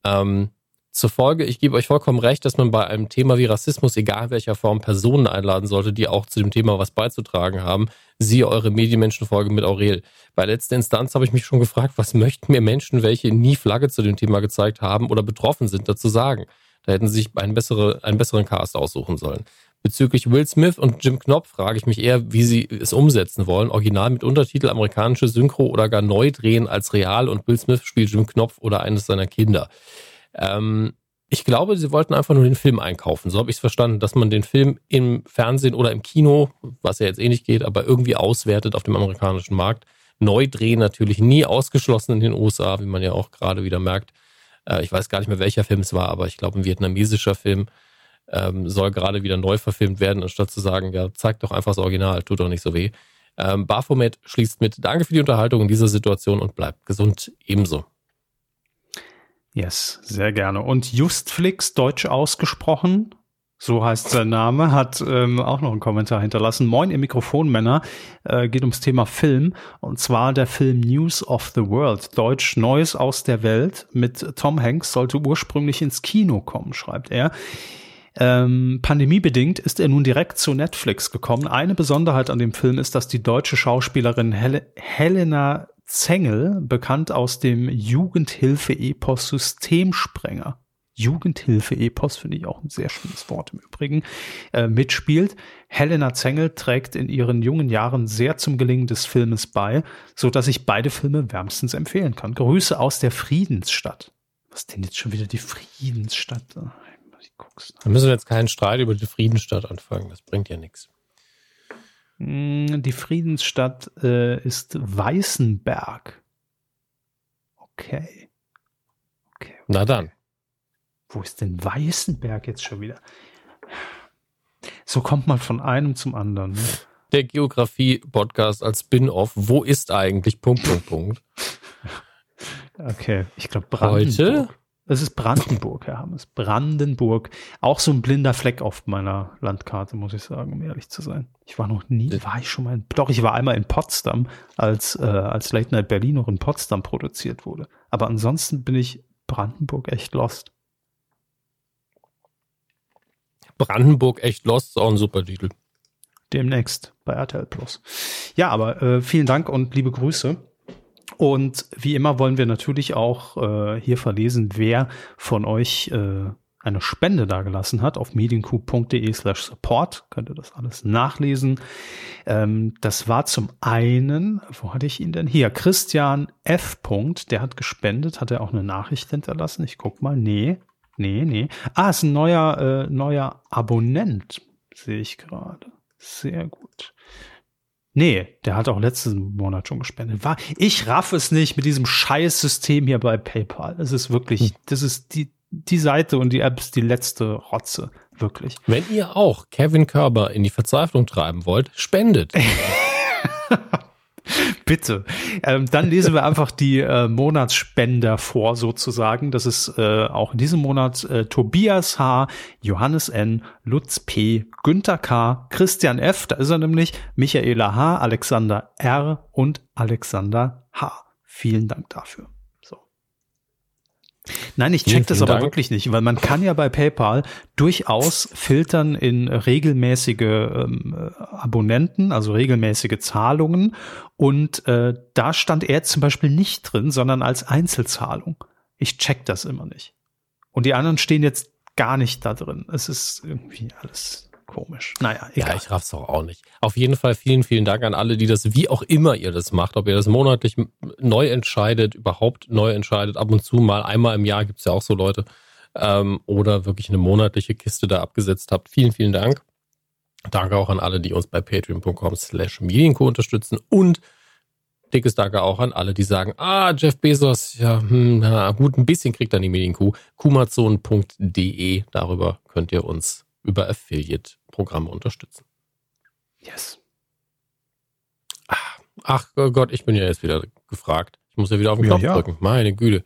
Speaker 2: Ähm, zur Folge, ich gebe euch vollkommen recht, dass man bei einem Thema wie Rassismus, egal welcher Form, Personen einladen sollte, die auch zu dem Thema was beizutragen haben. Siehe eure Medienmenschen-Folge mit Aurel. Bei letzter Instanz habe ich mich schon gefragt, was möchten mir Menschen, welche nie Flagge zu dem Thema gezeigt haben oder betroffen sind, dazu sagen? Da hätten sie sich einen, bessere, einen besseren Cast aussuchen sollen. Bezüglich Will Smith und Jim Knopf frage ich mich eher, wie sie es umsetzen wollen. Original mit Untertitel, amerikanische Synchro oder gar neu drehen als real und Will Smith spielt Jim Knopf oder eines seiner Kinder. Ähm, ich glaube, sie wollten einfach nur den Film einkaufen. So habe ich es verstanden, dass man den Film im Fernsehen oder im Kino, was ja jetzt eh nicht geht, aber irgendwie auswertet auf dem amerikanischen Markt. Neu drehen natürlich nie ausgeschlossen in den USA, wie man ja auch gerade wieder merkt. Äh, ich weiß gar nicht mehr, welcher Film es war, aber ich glaube, ein vietnamesischer Film ähm, soll gerade wieder neu verfilmt werden, anstatt zu sagen, ja, zeig doch einfach das Original, tut doch nicht so weh. Ähm, Baphomet schließt mit Danke für die Unterhaltung in dieser Situation und bleibt gesund ebenso.
Speaker 3: Yes, sehr gerne. Und Justflix, deutsch ausgesprochen, so heißt sein Name, hat ähm, auch noch einen Kommentar hinterlassen. Moin, ihr Mikrofonmänner. Äh, geht ums Thema Film. Und zwar der Film News of the World. Deutsch Neues aus der Welt mit Tom Hanks sollte ursprünglich ins Kino kommen, schreibt er. Ähm, pandemiebedingt ist er nun direkt zu Netflix gekommen. Eine Besonderheit an dem Film ist, dass die deutsche Schauspielerin Hel Helena Zengel, bekannt aus dem Jugendhilfe-Epos Systemsprenger. Jugendhilfe-Epos finde ich auch ein sehr schönes Wort im Übrigen, äh, mitspielt. Helena Zengel trägt in ihren jungen Jahren sehr zum Gelingen des Filmes bei, so dass ich beide Filme wärmstens empfehlen kann. Grüße aus der Friedensstadt. Was denn jetzt schon wieder die Friedensstadt?
Speaker 2: Wir müssen jetzt keinen Streit über die Friedensstadt anfangen. Das bringt ja nichts.
Speaker 3: Hm, die Friedensstadt äh, ist Weißenberg. Okay.
Speaker 2: okay. Okay. Na dann.
Speaker 3: Wo ist denn Weißenberg jetzt schon wieder? So kommt man von einem zum anderen. Ne?
Speaker 2: Der Geografie-Podcast als Spin-off. Wo ist eigentlich Punkt, Punkt, Punkt? <laughs>
Speaker 3: Okay, ich glaube Brandenburg. Heute es ist Brandenburg, Herr Hammes. Brandenburg. Auch so ein blinder Fleck auf meiner Landkarte, muss ich sagen, um ehrlich zu sein. Ich war noch nie, war ich schon mal in, doch, ich war einmal in Potsdam, als, äh, als Late Night Berlin noch in Potsdam produziert wurde. Aber ansonsten bin ich Brandenburg echt lost.
Speaker 2: Brandenburg echt lost ist auch ein super Titel.
Speaker 3: Demnächst bei RTL Plus. Ja, aber äh, vielen Dank und liebe Grüße. Und wie immer wollen wir natürlich auch äh, hier verlesen, wer von euch äh, eine Spende dagelassen hat auf mediencoup.de slash support. Könnt ihr das alles nachlesen. Ähm, das war zum einen, wo hatte ich ihn denn? Hier, Christian F. der hat gespendet, hat er auch eine Nachricht hinterlassen. Ich guck mal. Nee, nee, nee. Ah, ist ein neuer, äh, neuer Abonnent, sehe ich gerade. Sehr gut. Nee, der hat auch letzten Monat schon gespendet. War, ich raff es nicht mit diesem Scheißsystem hier bei PayPal. Es ist wirklich, hm. das ist die, die Seite und die App ist die letzte Rotze. Wirklich.
Speaker 2: Wenn ihr auch Kevin Körber in die Verzweiflung treiben wollt, spendet. <laughs> <laughs>
Speaker 3: Bitte. Ähm, dann lesen wir einfach die äh, Monatsspender vor, sozusagen. Das ist äh, auch in diesem Monat äh, Tobias H., Johannes N., Lutz P., Günther K., Christian F., da ist er nämlich, Michaela H., Alexander R. und Alexander H. Vielen Dank dafür. Nein, ich check das aber Dank. wirklich nicht, weil man kann ja bei PayPal durchaus filtern in regelmäßige ähm, Abonnenten, also regelmäßige Zahlungen. Und äh, da stand er zum Beispiel nicht drin, sondern als Einzelzahlung. Ich check das immer nicht. Und die anderen stehen jetzt gar nicht da drin. Es ist irgendwie alles Komisch. Naja,
Speaker 2: egal. Ja, ich raff's doch auch nicht. Auf jeden Fall vielen, vielen Dank an alle, die das, wie auch immer ihr das macht, ob ihr das monatlich neu entscheidet, überhaupt neu entscheidet, ab und zu mal, einmal im Jahr gibt's ja auch so Leute, ähm, oder wirklich eine monatliche Kiste da abgesetzt habt. Vielen, vielen Dank. Danke auch an alle, die uns bei patreon.com slash medienco unterstützen und dickes Danke auch an alle, die sagen, ah, Jeff Bezos, ja, hm, na gut, ein bisschen kriegt er die Medienkuh. kumazon.de, darüber könnt ihr uns über Affiliate-Programme unterstützen.
Speaker 3: Yes.
Speaker 2: Ah, Ach Gott, ich bin ja jetzt wieder gefragt. Ich muss ja wieder auf den
Speaker 3: Ja,
Speaker 2: Knopf
Speaker 3: ja.
Speaker 2: drücken. Meine Güte.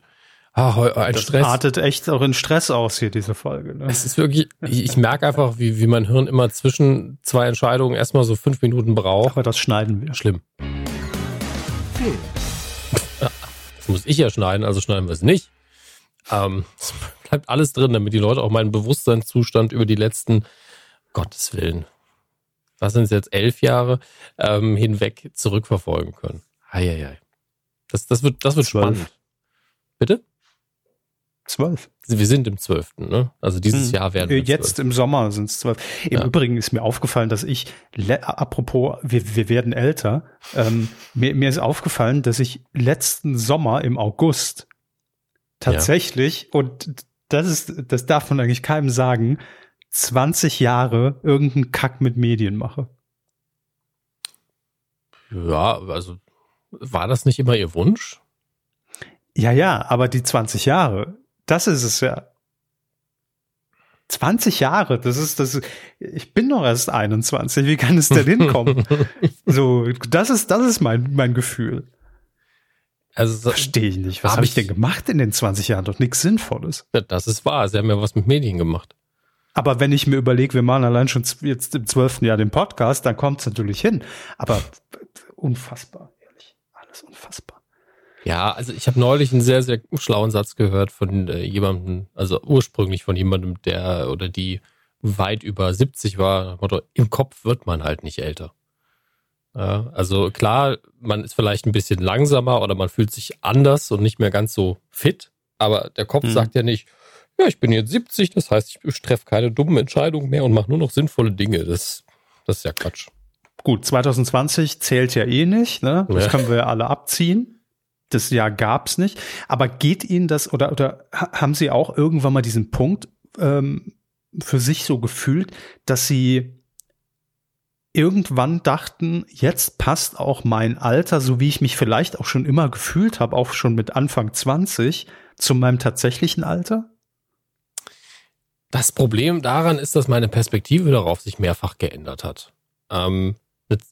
Speaker 2: Ah, heu- ein
Speaker 3: Das
Speaker 2: Stress.
Speaker 3: artet echt auch in Stress aus hier, diese Folge. Ne?
Speaker 2: Es ist wirklich, ich, ich merke einfach, wie, wie mein Hirn immer zwischen zwei Entscheidungen erstmal so fünf Minuten braucht.
Speaker 3: Aber das schneiden wir.
Speaker 2: Schlimm. <laughs> Das muss ich ja schneiden, also schneiden wir es nicht. Ähm, <laughs> es bleibt alles drin, damit die Leute auch meinen Bewusstseinszustand über die letzten, Gottes Willen, was sind es jetzt, elf Jahre ähm, hinweg zurückverfolgen können. Eieiei. Das, das wird, das wird
Speaker 3: Zwölf.
Speaker 2: spannend. Bitte?
Speaker 3: Zwölf.
Speaker 2: Wir sind im zwölften, ne? Also dieses
Speaker 3: Hm.
Speaker 2: Jahr werden wir
Speaker 3: Jetzt im Sommer sind es zwölf. Im
Speaker 2: Ja.
Speaker 3: Übrigen ist mir aufgefallen, dass ich, apropos, wir, wir werden älter, ähm, mir, mir ist aufgefallen, dass ich letzten Sommer im August tatsächlich, und das ist, das darf man eigentlich keinem sagen, 20 Jahre irgendeinen Kack mit Medien mache.
Speaker 2: Ja, also war das nicht immer ihr Wunsch?
Speaker 3: Ja, ja, aber die 20 Jahre, das ist es ja. 20 Jahre, das ist das. Ich bin doch erst 21. Wie kann es denn hinkommen? <laughs> so, das ist das ist mein mein Gefühl.
Speaker 2: Also so-
Speaker 3: Verstehe ich nicht. Was
Speaker 2: Hab
Speaker 3: habe ich
Speaker 2: ich-
Speaker 3: denn gemacht in den 20 Jahren? Doch nichts Sinnvolles.
Speaker 2: ja, das ist wahr. Sie haben ja was mit Medien gemacht.
Speaker 3: Aber wenn ich mir überlege, wir machen allein schon jetzt im zwölften Jahr den Podcast, dann kommt es natürlich hin. Aber unfassbar, ehrlich, alles unfassbar.
Speaker 2: Ja, also ich habe neulich einen sehr, sehr schlauen Satz gehört von äh, jemandem, also ursprünglich von jemandem, der oder die weit über 70 war. Motto, Im Kopf wird man halt nicht älter. Ja, also klar, man ist vielleicht ein bisschen langsamer oder man fühlt sich anders und nicht mehr ganz so fit, aber der Kopf
Speaker 3: Mhm.
Speaker 2: sagt ja nicht, ja, ich bin jetzt 70, das heißt, ich treffe keine dummen Entscheidungen mehr und mache nur noch sinnvolle Dinge. Das, das ist ja Quatsch.
Speaker 3: Gut, 2020 zählt ja eh nicht, ne? Das
Speaker 2: Ja.
Speaker 3: können wir ja alle abziehen. Das Jahr gab's nicht. Aber geht Ihnen das oder oder ha- haben Sie auch irgendwann mal diesen Punkt ähm, für sich so gefühlt, dass Sie irgendwann dachten, jetzt passt auch mein Alter, so wie ich mich vielleicht auch schon immer gefühlt habe, auch schon mit Anfang 20, zu meinem tatsächlichen Alter?
Speaker 2: Das Problem daran ist, dass meine Perspektive darauf sich mehrfach geändert hat. Ähm,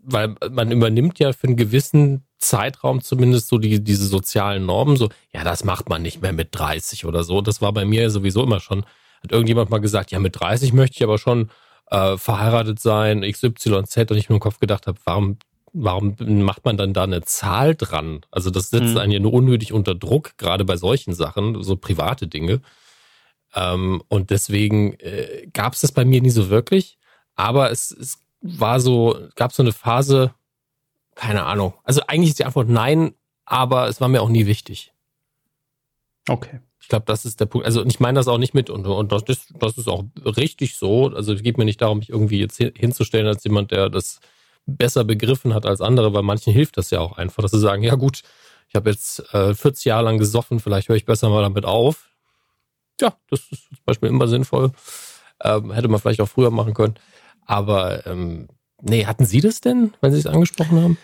Speaker 2: weil man übernimmt ja für einen gewissen Zeitraum zumindest so die, diese sozialen Normen, so, ja, das macht man nicht mehr mit 30 oder so. Das war bei mir sowieso immer schon. Hat irgendjemand mal gesagt, ja, mit 30 möchte ich aber schon äh, verheiratet sein, XYZ, und ich mir im Kopf gedacht habe, warum, warum macht man dann da eine Zahl dran? Also das setzt
Speaker 3: Mhm.
Speaker 2: einen ja nur unnötig unter Druck, gerade bei solchen Sachen, so private Dinge. Ähm, und deswegen äh, gab es das bei mir nie so wirklich. Aber es, es war so, gab so eine Phase, keine Ahnung. Also eigentlich ist die Antwort nein, aber es war mir auch nie wichtig.
Speaker 3: Okay.
Speaker 2: Ich glaube, das ist der Punkt. Also ich meine das auch nicht mit und, und das, ist, das ist auch richtig so. Also es geht mir nicht darum, mich irgendwie jetzt hin- hinzustellen als jemand, der das besser begriffen hat als andere, weil manchen hilft das ja auch einfach, dass sie sagen, ja gut, ich habe jetzt äh, 40 Jahre lang gesoffen, vielleicht höre ich besser mal damit auf. Ja, das ist zum Beispiel immer sinnvoll. Ähm, hätte man vielleicht auch früher machen können. Aber ähm, nee, hatten Sie das denn, wenn Sie es angesprochen haben?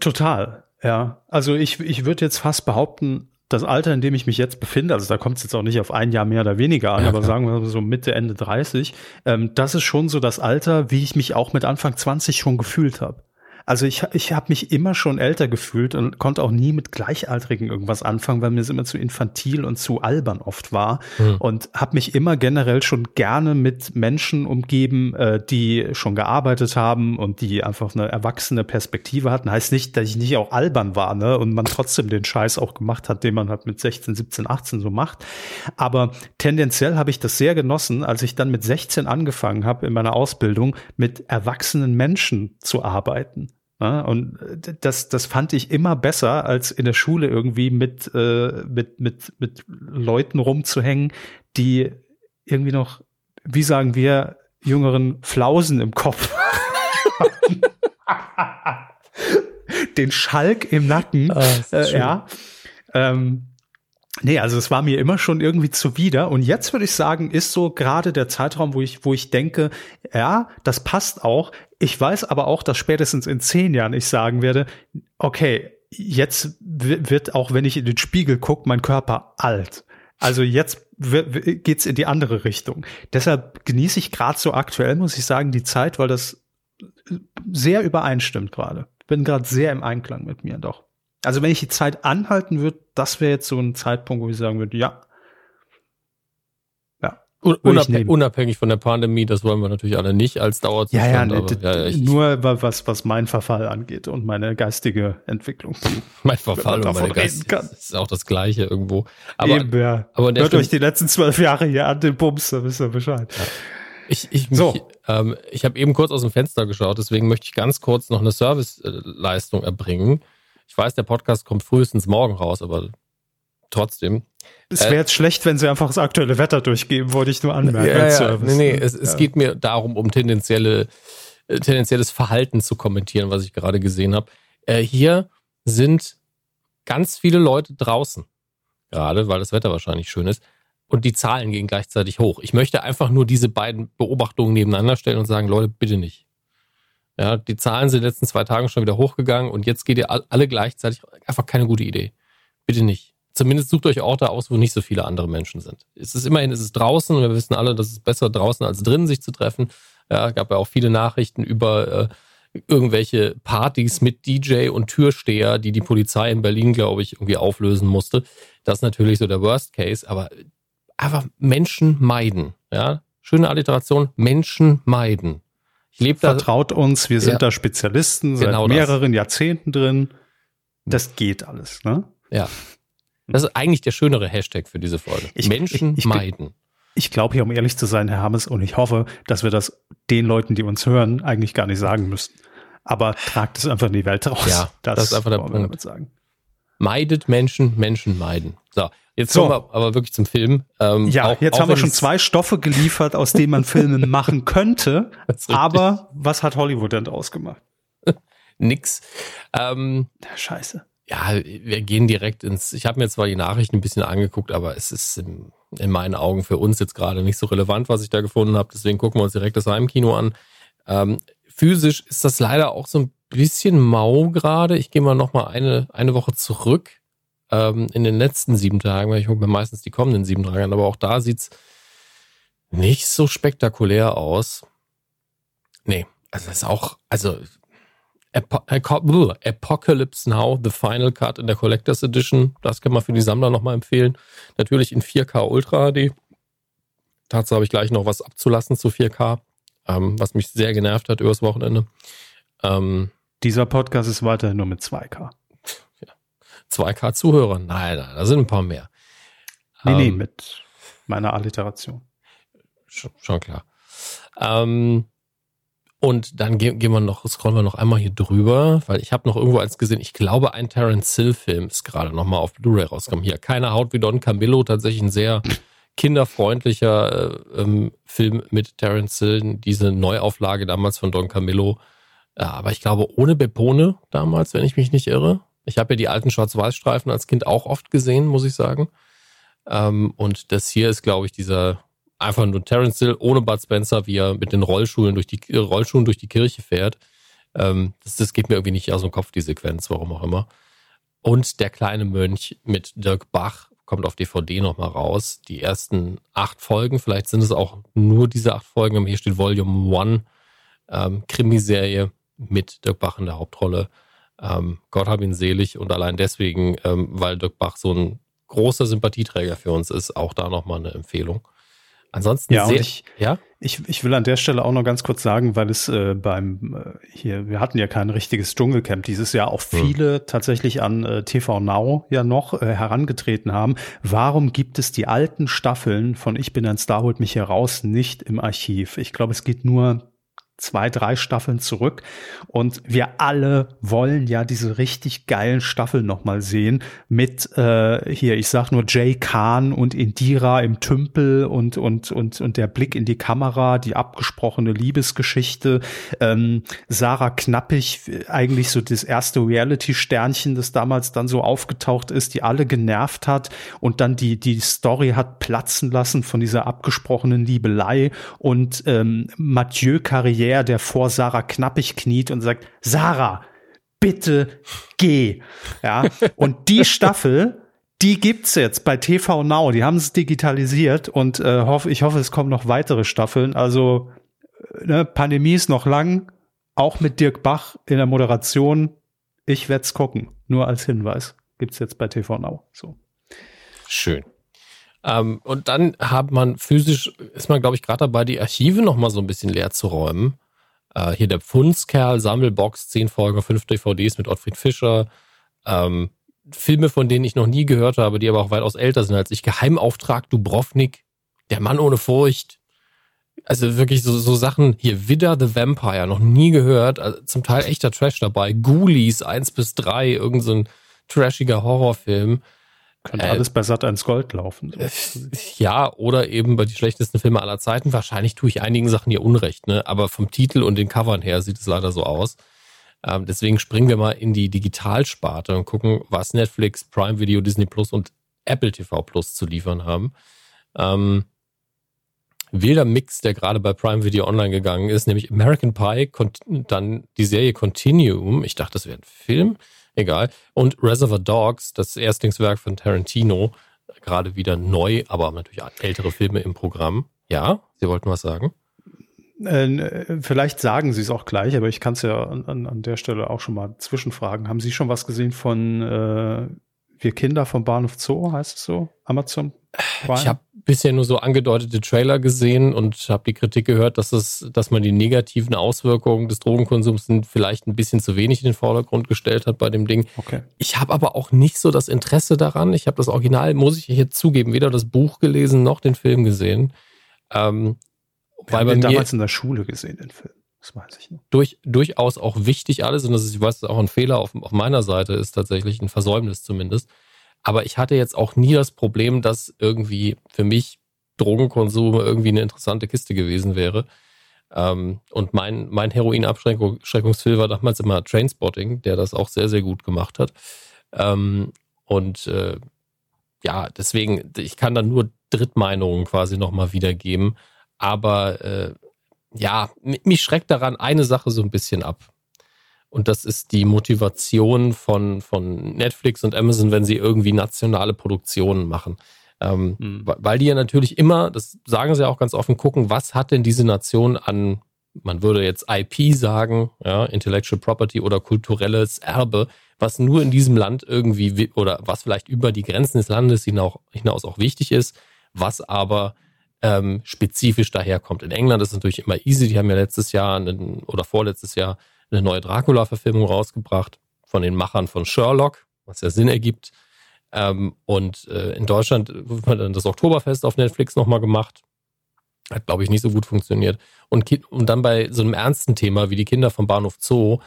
Speaker 3: Total, ja. Also ich, ich würde jetzt fast behaupten, das Alter, in dem ich mich jetzt befinde, also da kommt es jetzt auch nicht auf ein Jahr mehr oder weniger an,
Speaker 2: Ja,
Speaker 3: aber sagen wir so Mitte, Ende 30, ähm, das ist schon so das Alter, wie ich mich auch mit Anfang 20 schon gefühlt habe. Also ich, ich habe mich immer schon älter gefühlt und konnte auch nie mit Gleichaltrigen irgendwas anfangen, weil mir es immer zu infantil und zu albern oft war.
Speaker 2: Hm.
Speaker 3: Und habe mich immer generell schon gerne mit Menschen umgeben, äh, die schon gearbeitet haben und die einfach eine erwachsene Perspektive hatten. Heißt nicht, dass ich nicht auch albern war, ne? Und man trotzdem den Scheiß auch gemacht hat, den man halt mit 16, 17, 18 so macht. Aber tendenziell habe ich das sehr genossen, als ich dann mit 16 angefangen habe in meiner Ausbildung mit erwachsenen Menschen zu arbeiten. Ja, und äh, das, das fand ich immer besser, als in der Schule irgendwie mit, äh, mit, mit, mit Leuten rumzuhängen, die irgendwie noch, wie sagen wir, jüngeren Flausen im Kopf hatten. <laughs> Den Schalk im Nacken. Äh, ja. Ähm, nee, also es war mir immer schon irgendwie zuwider. Und jetzt würde ich sagen, ist so gerade der Zeitraum, wo ich, wo ich denke, ja, das passt auch. Ich weiß aber auch, dass spätestens in zehn Jahren ich sagen werde, okay, jetzt wi- wird auch, wenn ich in den Spiegel gucke, mein Körper alt. Also jetzt geht's in die andere Richtung. Deshalb genieße ich gerade so aktuell, muss ich sagen, die Zeit, weil das sehr übereinstimmt gerade. bin gerade sehr im Einklang mit mir, doch. Also wenn ich die Zeit anhalten würde, das wäre jetzt so ein Zeitpunkt, wo ich sagen würde, ja.
Speaker 2: Ja. Unabhängig, unabhängig von der Pandemie, das wollen wir natürlich alle nicht als Dauerzustand.
Speaker 3: Ja, ja, aber, ja, ja nur was, was mein Verfall angeht und meine geistige Entwicklung. <laughs>
Speaker 2: mein Verfall und meine geistige ist auch das Gleiche irgendwo.
Speaker 3: Aber, Eben, ja. aber Hört euch die letzten zwölf Jahre hier an den Bums, da wisst ihr Bescheid. Ja.
Speaker 2: Ich, ich, so. ähm, ich habe eben kurz aus dem Fenster geschaut, deswegen möchte ich ganz kurz noch eine Serviceleistung erbringen. Ich weiß, der Podcast kommt frühestens morgen raus, aber trotzdem.
Speaker 3: Es wäre äh, jetzt schlecht, wenn sie einfach das aktuelle Wetter durchgeben, wollte ich nur anmerken.
Speaker 2: Ja, Service. Nee, nee, es, es geht mir darum, um tendenzielle, äh, tendenzielles Verhalten zu kommentieren, was ich gerade gesehen habe. Äh, hier sind ganz viele Leute draußen. Gerade, weil das Wetter wahrscheinlich schön ist. Und die Zahlen gehen gleichzeitig hoch. Ich möchte einfach nur diese beiden Beobachtungen nebeneinander stellen und sagen, Leute, bitte nicht. Ja, die Zahlen sind in den letzten zwei Tagen schon wieder hochgegangen und jetzt geht ihr alle gleichzeitig. Einfach keine gute Idee. Bitte nicht. Zumindest sucht euch Orte aus, wo nicht so viele andere Menschen sind. Es ist immerhin, es ist draußen und wir wissen alle, dass es besser draußen als drinnen sich zu treffen. Ja, gab ja auch viele Nachrichten über äh, irgendwelche Partys mit DJ und Türsteher, die die Polizei in Berlin, glaube ich, irgendwie auflösen musste. Das ist natürlich so der Worst Case, aber einfach Menschen meiden. Ja, schöne Alliteration, Menschen meiden.
Speaker 3: Lebe Vertraut uns, wir sind ja, da Spezialisten seit genau mehreren das. Jahrzehnten drin. Das geht alles, ne?
Speaker 2: Ja. Das ist eigentlich der schönere Hashtag für diese Folge. Ich, Menschen ich, ich, meiden.
Speaker 3: Ich glaube hier, um ehrlich zu sein, Herr Hammes, und ich hoffe, dass wir das den Leuten, die uns hören, eigentlich gar nicht sagen müssen. Aber tragt es einfach in die Welt raus.
Speaker 2: Ja, das, das ist einfach der Punkt. Sagen. Meidet Menschen, Menschen meiden. So, Jetzt so. kommen wir aber wirklich zum Film.
Speaker 3: Ähm, ja, auch, jetzt auch haben wir schon zwei Stoffe geliefert, aus denen man Filme <laughs> machen könnte. Aber was hat Hollywood denn ausgemacht? <laughs>
Speaker 2: Nix. Ähm,
Speaker 3: ja, scheiße.
Speaker 2: Ja, wir gehen direkt ins. Ich habe mir zwar die Nachrichten ein bisschen angeguckt, aber es ist in, in meinen Augen für uns jetzt gerade nicht so relevant, was ich da gefunden habe. Deswegen gucken wir uns direkt das Heimkino an. Ähm, physisch ist das leider auch so ein bisschen mau gerade. Ich gehe mal noch mal eine eine Woche zurück ähm, in den letzten sieben Tagen, weil ich gucke mir meistens die kommenden sieben Tage an, aber auch da sieht's nicht so spektakulär aus. Nee, also das ist auch, also Apocalypse Now, The Final Cut in der Collectors Edition, das kann man für die Sammler nochmal empfehlen. Natürlich in 4K Ultra HD. Dazu habe ich gleich noch was abzulassen zu 4K, ähm, was mich sehr genervt hat übers Wochenende.
Speaker 3: Ähm, Dieser Podcast ist weiterhin nur mit 2K.
Speaker 2: 2K Zuhörer. Nein, nein, da sind ein paar mehr.
Speaker 3: Nee, ähm, nee, mit meiner Alliteration.
Speaker 2: Schon, schon klar. Ähm, und dann gehen, gehen wir noch, scrollen wir noch einmal hier drüber, weil ich habe noch irgendwo eins gesehen, ich glaube, ein Terence Hill-Film ist gerade nochmal auf Blu-ray rausgekommen. Hier, keine Haut wie Don Camillo, tatsächlich ein sehr kinderfreundlicher äh, ähm, Film mit Terence Hill, diese Neuauflage damals von Don Camillo. Ja, aber ich glaube, ohne Bepone damals, wenn ich mich nicht irre. Ich habe ja die alten Schwarz-Weiß-Streifen als Kind auch oft gesehen, muss ich sagen. Ähm, und das hier ist, glaube ich, dieser einfach nur Terence Hill ohne Bud Spencer, wie er mit den Rollschuhen durch die Rollschuhen durch die Kirche fährt. Ähm, das, das geht mir irgendwie nicht aus dem Kopf, die Sequenz, warum auch immer. Und der kleine Mönch mit Dirk Bach kommt auf DVD nochmal raus. Die ersten acht Folgen, vielleicht sind es auch nur diese acht Folgen, aber hier steht Volume One, ähm, Krimiserie mit Dirk Bach in der Hauptrolle. Ähm, Gott hab ihn selig und allein deswegen, ähm, weil Dirk Bach so ein großer Sympathieträger für uns ist, auch da nochmal eine Empfehlung. Ansonsten
Speaker 3: ja, sehr, ich, ja? Ich, ich will an der Stelle auch noch ganz kurz sagen, weil es äh, beim äh, hier, wir hatten ja kein richtiges Dschungelcamp dieses Jahr, auch hm. viele hm. tatsächlich an äh, TV Now ja noch äh, herangetreten haben. Warum gibt es die alten Staffeln von Ich bin ein Star, holt mich heraus nicht im Archiv? Ich glaube, es geht nur zwei, drei Staffeln zurück. Und wir alle wollen ja diese richtig geilen Staffeln nochmal sehen mit äh, hier, ich sag nur Jay Khan und Indira im Tümpel und, und, und, und der Blick in die Kamera, die abgesprochene Liebesgeschichte. Ähm, Sarah Knappig, eigentlich so das erste Reality-Sternchen, das damals dann so aufgetaucht ist, die alle genervt hat und dann die, die Story hat platzen lassen von dieser abgesprochenen Liebelei und ähm, Mathieu Carrière der, der vor Sarah knappig kniet und sagt, Sarah, bitte geh. Ja, <laughs> und die Staffel, die gibt's jetzt bei TV Now. Die haben es digitalisiert und äh, hoffe, ich hoffe, es kommen noch weitere Staffeln. Also, äh, ne, Pandemie ist noch lang. Auch mit Dirk Bach in der Moderation. Ich werde es gucken. Nur als Hinweis. Gibt es jetzt bei TV Now. So.
Speaker 2: Schön. Ähm, und dann hat man physisch, ist man, glaube ich, gerade dabei, die Archive nochmal so ein bisschen leer zu räumen. Äh, hier der Pfundskerl, Sammelbox, zehn Folgen, fünf DVDs mit Ottfried Fischer. Ähm, Filme, von denen ich noch nie gehört habe, die aber auch weitaus älter sind als ich. Geheimauftrag Dubrovnik, Der Mann ohne Furcht. Also wirklich so, so Sachen hier, Widder the Vampire, noch nie gehört. Also zum Teil echter Trash dabei. Ghoulies 1 bis 3, irgendein so trashiger Horrorfilm.
Speaker 3: Könnte äh, alles bei Sat 1 Gold laufen.
Speaker 2: So. Ja, oder eben bei die schlechtesten Filme aller Zeiten. Wahrscheinlich tue ich einigen Sachen hier Unrecht, ne? Aber vom Titel und den Covern her sieht es leider so aus. Ähm, deswegen springen wir mal in die Digitalsparte und gucken, was Netflix, Prime Video, Disney Plus und Apple TV Plus zu liefern haben. Ähm, wilder Mix, der gerade bei Prime Video online gegangen ist, nämlich American Pie, dann die Serie Continuum. Ich dachte, das wäre ein Film egal. Und Reservoir Dogs, das Erstlingswerk von Tarantino, gerade wieder neu, aber natürlich ältere Filme im Programm. Ja, Sie wollten was sagen?
Speaker 3: Äh, vielleicht sagen Sie es auch gleich, aber ich kann es ja an, an, der Stelle auch schon mal zwischenfragen. Haben Sie schon was gesehen von äh, Wir Kinder vom Bahnhof Zoo, heißt es so? Amazon
Speaker 2: Prime? Ich habe bisher nur so angedeutete Trailer gesehen und habe die Kritik gehört, dass es, dass man die negativen Auswirkungen des Drogenkonsums vielleicht ein bisschen zu wenig in den Vordergrund gestellt hat bei dem Ding.
Speaker 3: Okay.
Speaker 2: Ich habe aber auch nicht so das Interesse daran. Ich habe das Original, muss ich hier zugeben, weder das Buch gelesen noch den Film gesehen. Ähm,
Speaker 3: Wir weil haben den damals in der Schule gesehen, den Film. Das weiß ich noch.
Speaker 2: Durch, durchaus auch wichtig alles und das ist, ich weiß, auch ein Fehler auf, auf meiner Seite ist tatsächlich ein Versäumnis zumindest. Aber ich hatte jetzt auch nie das Problem, dass irgendwie für mich Drogenkonsum irgendwie eine interessante Kiste gewesen wäre. Ähm, und mein, mein Heroinabschreckungsfilm war damals immer Trainspotting, der das auch sehr, sehr gut gemacht hat. Ähm, und äh, ja, deswegen, ich kann da nur Drittmeinungen quasi nochmal wiedergeben. Aber äh, ja, mich schreckt daran eine Sache so ein bisschen ab. Und das ist die Motivation von, von Netflix und Amazon, wenn sie irgendwie nationale Produktionen machen. Ähm, mhm. Weil die ja natürlich immer, das sagen sie auch ganz offen, gucken, was hat denn diese Nation an, man würde jetzt IP sagen, ja, Intellectual Property oder kulturelles Erbe, was nur in diesem Land irgendwie oder was vielleicht über die Grenzen des Landes hinaus, hinaus auch wichtig ist, was aber ähm, spezifisch daherkommt. In England ist es natürlich immer easy, die haben ja letztes Jahr einen, oder vorletztes Jahr eine neue Dracula-Verfilmung rausgebracht von den Machern von Sherlock, was ja Sinn ergibt. Ähm, und äh, in Deutschland wird dann das Oktoberfest auf Netflix nochmal gemacht. Hat, glaube ich, nicht so gut funktioniert. Und, und dann bei so einem ernsten Thema wie die Kinder vom Bahnhof Zoo,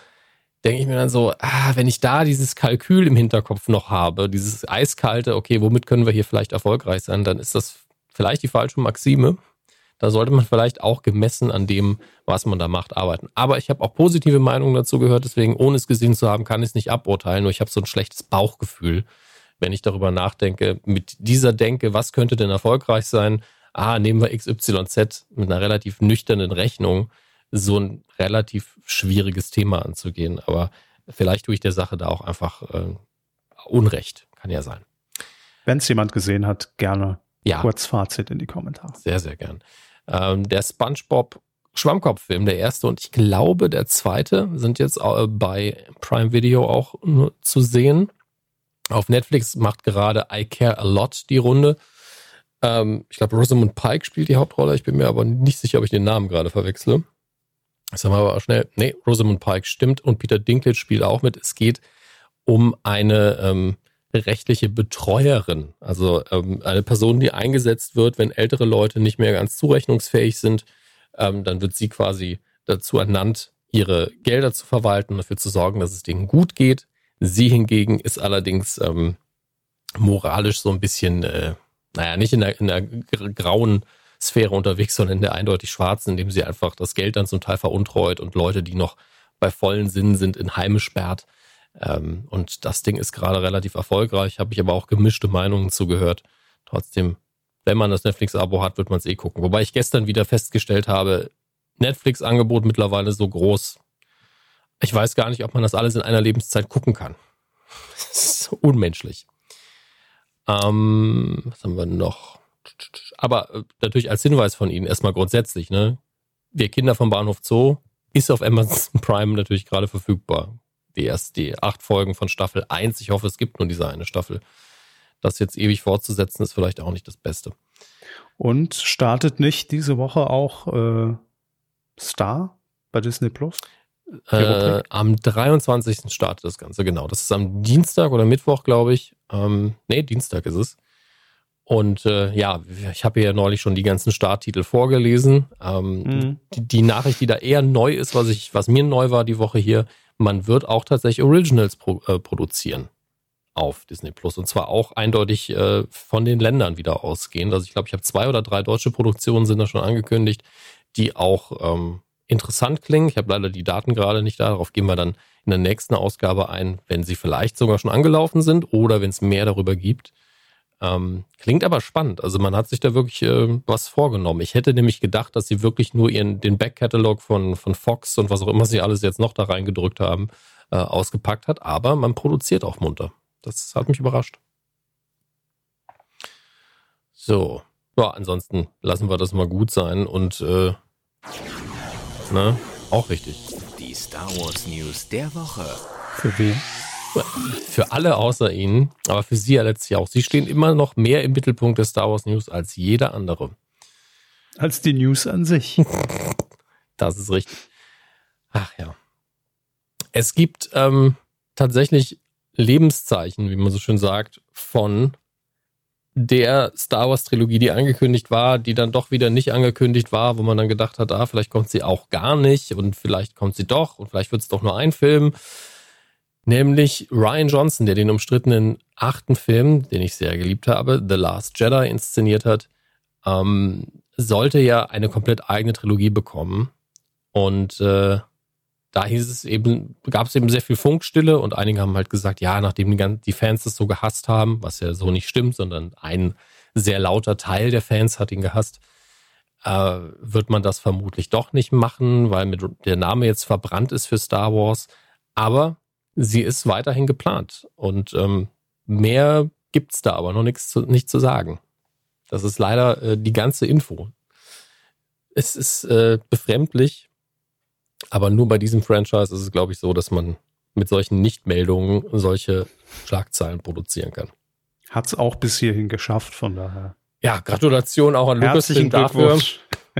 Speaker 2: denke ich mir dann so, ah, wenn ich da dieses Kalkül im Hinterkopf noch habe, dieses eiskalte, okay, womit können wir hier vielleicht erfolgreich sein, dann ist das vielleicht die falsche Maxime. Da sollte man vielleicht auch gemessen an dem, was man da macht, arbeiten. Aber ich habe auch positive Meinungen dazu gehört, deswegen, ohne es gesehen zu haben, kann ich es nicht aburteilen. Nur ich habe so ein schlechtes Bauchgefühl, wenn ich darüber nachdenke, mit dieser Denke, was könnte denn erfolgreich sein? Ah, nehmen wir XYZ mit einer relativ nüchternen Rechnung, so ein relativ schwieriges Thema anzugehen. Aber vielleicht tue ich der Sache da auch einfach äh, Unrecht. Kann ja sein.
Speaker 3: Wenn es jemand gesehen hat, gerne ja. kurz Fazit in die Kommentare.
Speaker 2: Sehr, sehr gern. Ähm, der SpongeBob Schwammkopf-Film, der erste und ich glaube der zweite, sind jetzt äh, bei Prime Video auch zu sehen. Auf Netflix macht gerade I Care a Lot die Runde. Ähm, ich glaube, Rosamund Pike spielt die Hauptrolle. Ich bin mir aber nicht sicher, ob ich den Namen gerade verwechsle. Das haben wir aber schnell. Nee, Rosamund Pike stimmt und Peter Dinklage spielt auch mit. Es geht um eine ähm, rechtliche Betreuerin, also ähm, eine Person, die eingesetzt wird, wenn ältere Leute nicht mehr ganz zurechnungsfähig sind, ähm, dann wird sie quasi dazu ernannt, ihre Gelder zu verwalten, dafür zu sorgen, dass es denen gut geht. Sie hingegen ist allerdings ähm, moralisch so ein bisschen, äh, naja, nicht in der, in der grauen Sphäre unterwegs, sondern in der eindeutig schwarzen, indem sie einfach das Geld dann zum Teil veruntreut und Leute, die noch bei vollen Sinnen sind, in Heime sperrt. Ähm, und das Ding ist gerade relativ erfolgreich, habe ich aber auch gemischte Meinungen zugehört. Trotzdem, wenn man das Netflix-Abo hat, wird man es eh gucken. Wobei ich gestern wieder festgestellt habe, Netflix-Angebot mittlerweile so groß. Ich weiß gar nicht, ob man das alles in einer Lebenszeit gucken kann. <laughs> Das ist unmenschlich. Ähm, was haben wir noch? Aber äh, natürlich als Hinweis von Ihnen erstmal grundsätzlich, ne? Wir Kinder vom Bahnhof Zoo ist auf Amazon <laughs> Prime natürlich gerade verfügbar die erst die acht Folgen von Staffel 1. Ich hoffe, es gibt nur diese eine Staffel. Das jetzt ewig fortzusetzen, ist vielleicht auch nicht das Beste.
Speaker 3: Und startet nicht diese Woche auch äh, Star bei Disney Plus?
Speaker 2: Äh, am 23. startet das Ganze, genau. Das ist am Dienstag oder Mittwoch, glaube ich. Ähm, nee, Dienstag ist es. Und äh, ja, ich habe ja neulich schon die ganzen Starttitel vorgelesen. Ähm, mhm. die, die, Nachricht, die da eher neu ist, was ich, was mir neu war die Woche hier, man wird auch tatsächlich Originals pro, äh, produzieren auf Disney Plus. Und zwar auch eindeutig äh, von den Ländern wieder ausgehend. Also ich glaube, ich habe zwei oder drei deutsche Produktionen sind da schon angekündigt, die auch ähm, interessant klingen. Ich habe leider die Daten gerade nicht da. Darauf gehen wir dann in der nächsten Ausgabe ein, wenn sie vielleicht sogar schon angelaufen sind oder wenn es mehr darüber gibt. Ähm, klingt aber spannend. Also man hat sich da wirklich äh, was vorgenommen. Ich hätte nämlich gedacht, dass sie wirklich nur ihren den Backkatalog von, von Fox und was auch immer sie alles jetzt noch da reingedrückt haben, äh, ausgepackt hat. Aber man produziert auch munter. Das hat mich überrascht. So. Ja, ansonsten lassen wir das mal gut sein und äh, ne, auch richtig.
Speaker 1: Die Star Wars News der Woche.
Speaker 3: Für wen?
Speaker 2: Für alle außer Ihnen, aber für Sie ja letztlich auch. Sie stehen immer noch mehr im Mittelpunkt der Star Wars News als jeder andere.
Speaker 3: Als die News an sich. <laughs>
Speaker 2: das ist richtig. Ach ja. Es gibt ähm, tatsächlich Lebenszeichen, wie man so schön sagt, von der Star Wars Trilogie, die angekündigt war, die dann doch wieder nicht angekündigt war, wo man dann gedacht hat, ah, vielleicht kommt sie auch gar nicht und vielleicht kommt sie doch und vielleicht wird es doch nur ein Film. Nämlich Ryan Johnson, der den umstrittenen achten Film, den ich sehr geliebt habe, The Last Jedi inszeniert hat, ähm, sollte ja eine komplett eigene Trilogie bekommen. Und äh, da hieß es eben, gab es eben sehr viel Funkstille und einige haben halt gesagt, ja, nachdem die, ganzen, die Fans das so gehasst haben, was ja so nicht stimmt, sondern ein sehr lauter Teil der Fans hat ihn gehasst, äh, wird man das vermutlich doch nicht machen, weil mit, der Name jetzt verbrannt ist für Star Wars. Aber sie ist weiterhin geplant und ähm, mehr gibt's da aber noch nichts zu, nicht zu sagen. Das ist leider äh, die ganze Info. Es ist äh, befremdlich, aber nur bei diesem Franchise ist es, glaube ich, so, dass man mit solchen Nichtmeldungen solche Schlagzeilen produzieren kann.
Speaker 3: Hat es auch bis hierhin geschafft, von daher.
Speaker 2: Ja, Gratulation auch an Lucasfilm dafür.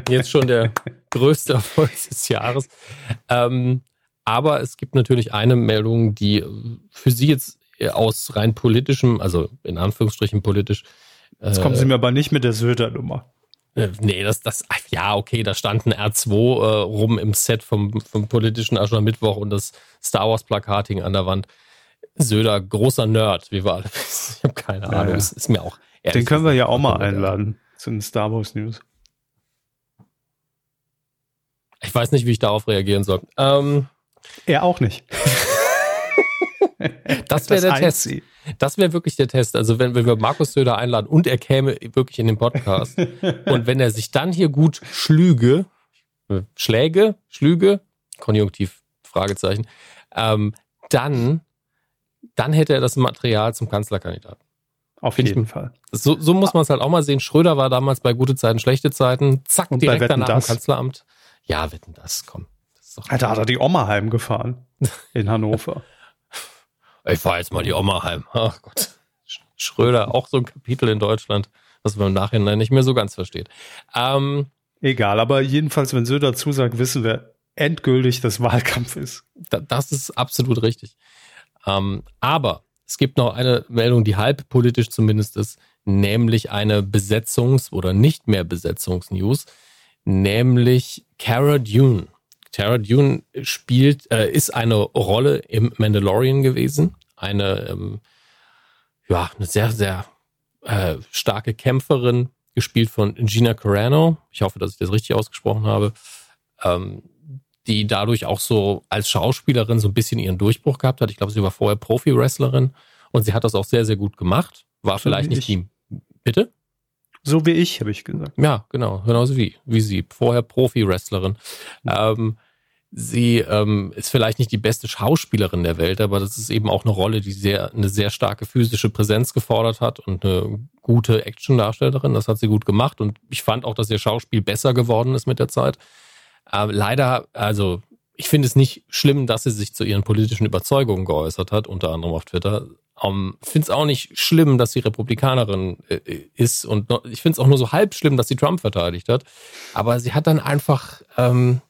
Speaker 2: Jetzt schon der <laughs> größte Erfolg des Jahres. Ähm, aber es gibt natürlich eine Meldung, die für Sie jetzt aus rein politischem, also in Anführungsstrichen politisch.
Speaker 3: Jetzt kommen Sie äh, mir aber nicht mit der Söder-Nummer.
Speaker 2: Äh, nee, das, das, ja, okay, da stand ein R2 äh, rum im Set vom, vom politischen Aschermittwoch und das Star Wars Plakat hing an der Wand. Söder, großer Nerd, wie wir alle <laughs> wissen. Ich habe keine Ahnung, ja. ist, mir auch.
Speaker 3: Den können wir ja auch mal einladen zu den Star Wars News.
Speaker 2: Ich weiß nicht, wie ich darauf reagieren soll. Ähm,
Speaker 3: er auch nicht. <laughs>
Speaker 2: das wäre der Test. Sie. Das wäre wirklich der Test. Also wenn, wenn wir Markus Söder einladen und er käme wirklich in den Podcast <laughs> und wenn er sich dann hier gut schlüge, Schläge, Schlüge, Konjunktiv, Fragezeichen, ähm, dann, dann hätte er das Material zum Kanzlerkandidaten.
Speaker 3: Auf jeden ich, Fall.
Speaker 2: So, so muss man es halt auch mal sehen. Schröder war damals bei gute Zeiten, schlechte Zeiten, zack, und direkt danach das. im Kanzleramt. Ja, wetten das, komm.
Speaker 3: Alter, hat er die Oma heimgefahren in Hannover. <laughs>
Speaker 2: Ich fahre jetzt mal die Oma heim. Ach Gott. Schröder, auch so ein Kapitel in Deutschland, was man im Nachhinein nicht mehr so ganz versteht. Ähm,
Speaker 3: Egal, aber jedenfalls, wenn Söder zusagt, wissen wir endgültig, dass Wahlkampf ist.
Speaker 2: das ist absolut richtig. Ähm, aber es gibt noch eine Meldung, die halb politisch zumindest ist, nämlich eine Besetzungs- oder nicht mehr Besetzungsnews, nämlich Cara Dune Tara Dune spielt, äh, ist eine Rolle im Mandalorian gewesen. Eine, ähm, ja, eine sehr, sehr äh, starke Kämpferin, gespielt von Gina Carano. Ich hoffe, dass ich das richtig ausgesprochen habe. Ähm, die dadurch auch so als Schauspielerin so ein bisschen ihren Durchbruch gehabt hat. Ich glaube, sie war vorher Profi-Wrestlerin und sie hat das auch sehr, sehr gut gemacht. War vielleicht nicht die. Bitte?
Speaker 3: So wie ich, habe ich gesagt.
Speaker 2: Ja, genau, genauso wie, wie sie. Vorher Profi-Wrestlerin. Mhm. Ähm, sie ähm, ist vielleicht nicht die beste Schauspielerin der Welt, aber das ist eben auch eine Rolle, die sehr, eine sehr starke physische Präsenz gefordert hat und eine gute Action-Darstellerin. Das hat sie gut gemacht und ich fand auch, dass ihr Schauspiel besser geworden ist mit der Zeit. Äh, leider, also ich finde es nicht schlimm, dass sie sich zu ihren politischen Überzeugungen geäußert hat, unter anderem auf Twitter. Um, finde es auch nicht schlimm, dass sie Republikanerin äh, ist und noch, ich finde es auch nur so halb schlimm, dass sie Trump verteidigt hat. Aber sie hat dann einfach ähm,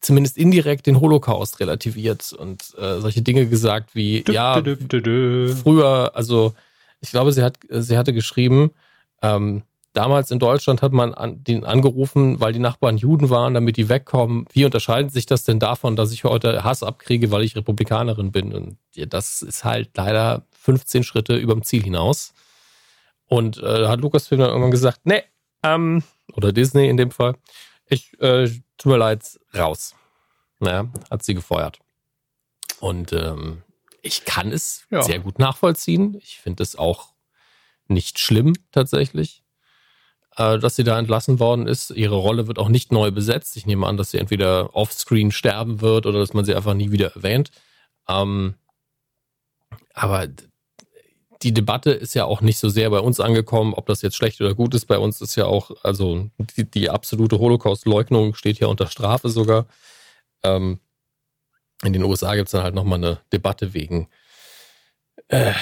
Speaker 2: zumindest indirekt den Holocaust relativiert und äh, solche Dinge gesagt wie, dü, ja, dü, dü, früher, also ich glaube, sie hat, sie hatte geschrieben, ähm, damals in Deutschland hat man an, den angerufen, weil die Nachbarn Juden waren, damit die wegkommen. Wie unterscheidet sich das denn davon, dass ich heute Hass abkriege, weil ich Republikanerin bin? Und das ist halt leider 15 Schritte über dem Ziel hinaus. Und äh, da hat Lucasfilm dann irgendwann gesagt, nee, ähm, oder Disney in dem Fall, ich, äh, tut mir leid, raus. Naja, hat sie gefeuert. Und ähm, ich kann es ja. sehr gut nachvollziehen. Ich finde es auch nicht schlimm tatsächlich, äh, dass sie da entlassen worden ist. Ihre Rolle wird auch nicht neu besetzt. Ich nehme an, dass sie entweder offscreen sterben wird oder dass man sie einfach nie wieder erwähnt. Ähm, aber die Debatte ist ja auch nicht so sehr bei uns angekommen, ob das jetzt schlecht oder gut ist. Bei uns ist ja auch, also die, die absolute Holocaust-Leugnung steht ja unter Strafe sogar. Ähm, in den USA gibt es dann halt nochmal eine Debatte wegen äh,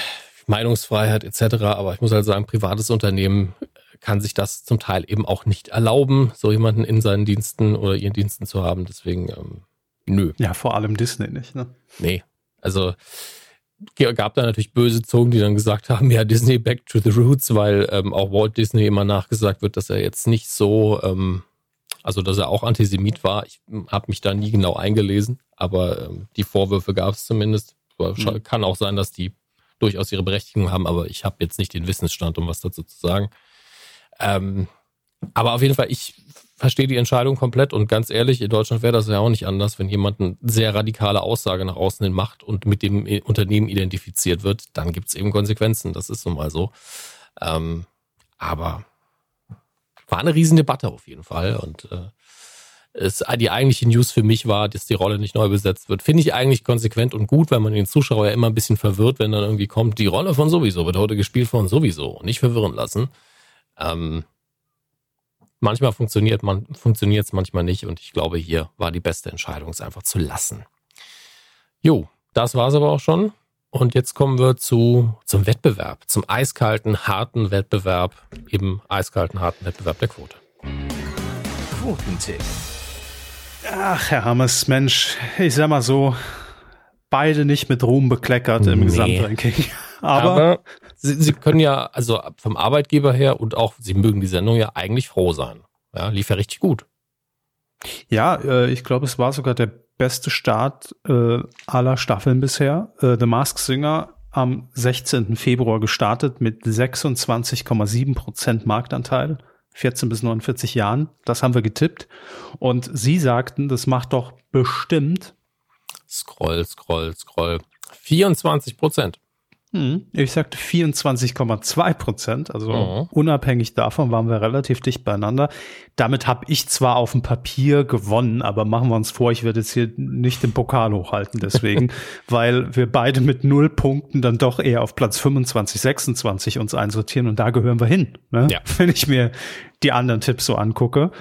Speaker 2: Meinungsfreiheit etc. Aber ich muss halt sagen, privates Unternehmen kann sich das zum Teil eben auch nicht erlauben, so jemanden in seinen Diensten oder ihren Diensten zu haben. Deswegen, ähm, nö.
Speaker 3: Ja, vor allem Disney nicht, ne?
Speaker 2: Nee. Also gab da natürlich böse Zungen, die dann gesagt haben, ja, Disney back to the roots, weil ähm, auch Walt Disney immer nachgesagt wird, dass er jetzt nicht so, ähm, also dass er auch Antisemit war. Ich habe mich da nie genau eingelesen, aber ähm, die Vorwürfe gab es zumindest. Mhm. Kann auch sein, dass die durchaus ihre Berechtigung haben, aber ich habe jetzt nicht den Wissensstand, um was dazu zu sagen. Ähm, aber auf jeden Fall, ich verstehe die Entscheidung komplett und ganz ehrlich, in Deutschland wäre das ja auch nicht anders, wenn jemand eine sehr radikale Aussage nach außen hin macht und mit dem Unternehmen identifiziert wird, dann gibt es eben Konsequenzen. Das ist nun mal so. Ähm, aber war eine Riesendebatte auf jeden Fall und äh, es, die eigentliche News für mich war, dass die Rolle nicht neu besetzt wird. Finde ich eigentlich konsequent und gut, weil man den Zuschauer ja immer ein bisschen verwirrt, wenn dann irgendwie kommt, die Rolle von sowieso wird heute gespielt von sowieso. Nicht verwirren lassen. Ähm, manchmal funktioniert man funktioniert es manchmal nicht und ich glaube, hier war die beste Entscheidung, es einfach zu lassen. Jo, das war es aber auch schon. Und jetzt kommen wir zu, zum Wettbewerb, zum eiskalten, harten Wettbewerb, eben eiskalten, harten Wettbewerb der Quote.
Speaker 3: Quotentipp. Ach, Herr Hammers, Mensch, ich sag mal so, beide nicht mit Ruhm bekleckert im nee. Gesamtranking. <laughs> Aber, Aber
Speaker 2: Sie, Sie können ja, also vom Arbeitgeber her und auch Sie mögen die Sendung ja eigentlich froh sein. Ja, lief ja richtig gut.
Speaker 3: Ja, äh, ich glaube, es war sogar der beste Start äh, aller Staffeln bisher. Äh, The Mask Singer am 16. Februar gestartet mit 26,7 Prozent Marktanteil, 14 bis 49 Jahren. Das haben wir getippt. Und Sie sagten, das macht doch bestimmt.
Speaker 2: Scroll, scroll, scroll. 24 Prozent.
Speaker 3: Hm, ich sagte 24,2 Prozent, also mhm. unabhängig davon waren wir relativ dicht beieinander. Damit habe ich zwar auf dem Papier gewonnen, aber machen wir uns vor, ich werde jetzt hier nicht den Pokal hochhalten deswegen, <laughs> weil wir beide mit null Punkten dann doch eher auf Platz 25, 26 uns einsortieren und da gehören wir hin, ne? ja. <laughs> wenn ich mir die anderen Tipps so angucke.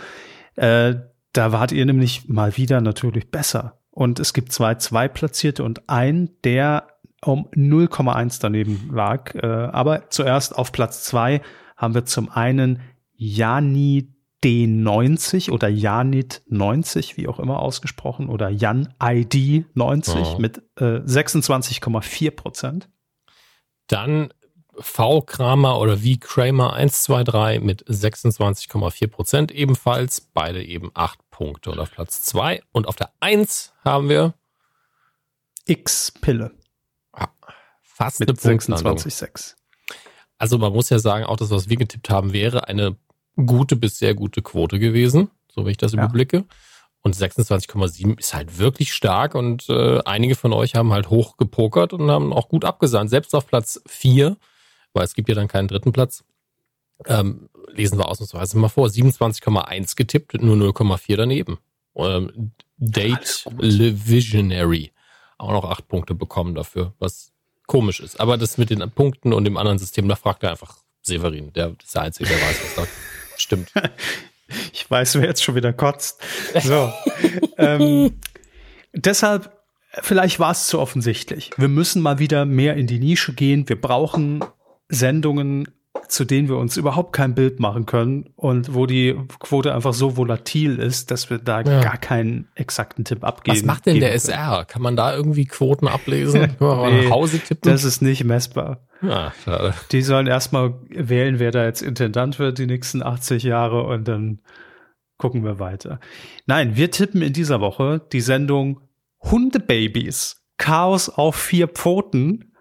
Speaker 3: Äh, da wart ihr nämlich mal wieder natürlich besser. Und es gibt zwei Zweitplatzierte und ein, der um 0,1 daneben lag. Äh, aber zuerst auf Platz zwei haben wir zum einen Jani D90 oder Janit 90, wie auch immer ausgesprochen, oder Jan ID 90 oh. mit äh, 26,4 Prozent.
Speaker 2: Dann V Kramer oder V Kramer 123 mit 26,4 Prozent ebenfalls. Beide eben 8 Punkte und auf Platz 2. Und auf der 1 haben wir
Speaker 3: X Pille
Speaker 2: fast mit 26,6. Also man muss ja sagen, auch das, was wir getippt haben, wäre eine gute bis sehr gute Quote gewesen, so wie ich das ja. überblicke. Und 26,7 ist halt wirklich stark und äh, einige von euch haben halt hoch gepokert und haben auch gut abgesandt. Selbst auf Platz 4, weil es gibt ja dann keinen dritten Platz, ähm, lesen wir ausnahmsweise mal vor, 27,1 getippt, nur 0,4 daneben. Ähm, Date Le Visionary auch noch acht Punkte bekommen dafür, was komisch ist. Aber das mit den Punkten und dem anderen System, da fragt er einfach Severin. Der ist der Einzige, der weiß, was da <laughs> stimmt.
Speaker 3: Ich weiß, wer jetzt schon wieder kotzt. So. <laughs> ähm, deshalb, vielleicht war es zu offensichtlich. Wir müssen mal wieder mehr in die Nische gehen. Wir brauchen Sendungen, zu denen wir uns überhaupt kein Bild machen können und wo die Quote einfach so volatil ist, dass wir da ja. gar keinen exakten Tipp abgeben.
Speaker 2: Was macht denn der SR? Kann man da irgendwie Quoten ablesen? <laughs> nee,
Speaker 3: Hause tippen? Das ist nicht messbar. Ja, schade. Die sollen erstmal wählen, wer da jetzt Intendant wird die nächsten 80 Jahre und dann gucken wir weiter. Nein, wir tippen in dieser Woche die Sendung Hundebabys. Chaos auf vier Pfoten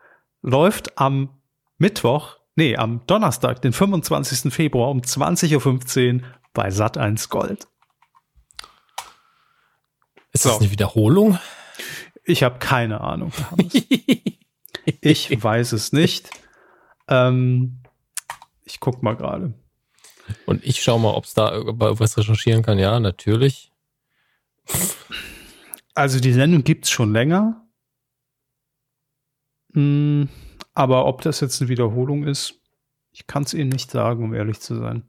Speaker 3: läuft am Mittwoch, nee, am Donnerstag, den 25. Februar um 20.15 Uhr bei Sat1 Gold.
Speaker 2: Ist so. das eine Wiederholung?
Speaker 3: Ich habe keine Ahnung. <laughs> ich weiß es nicht. Ähm, ich guck mal gerade.
Speaker 2: Und ich schaue mal, ob es da was recherchieren kann. Ja, natürlich.
Speaker 3: Also die Sendung gibt es schon länger. Hm, aber ob das jetzt eine Wiederholung ist, ich kann es Ihnen nicht sagen, um ehrlich zu sein.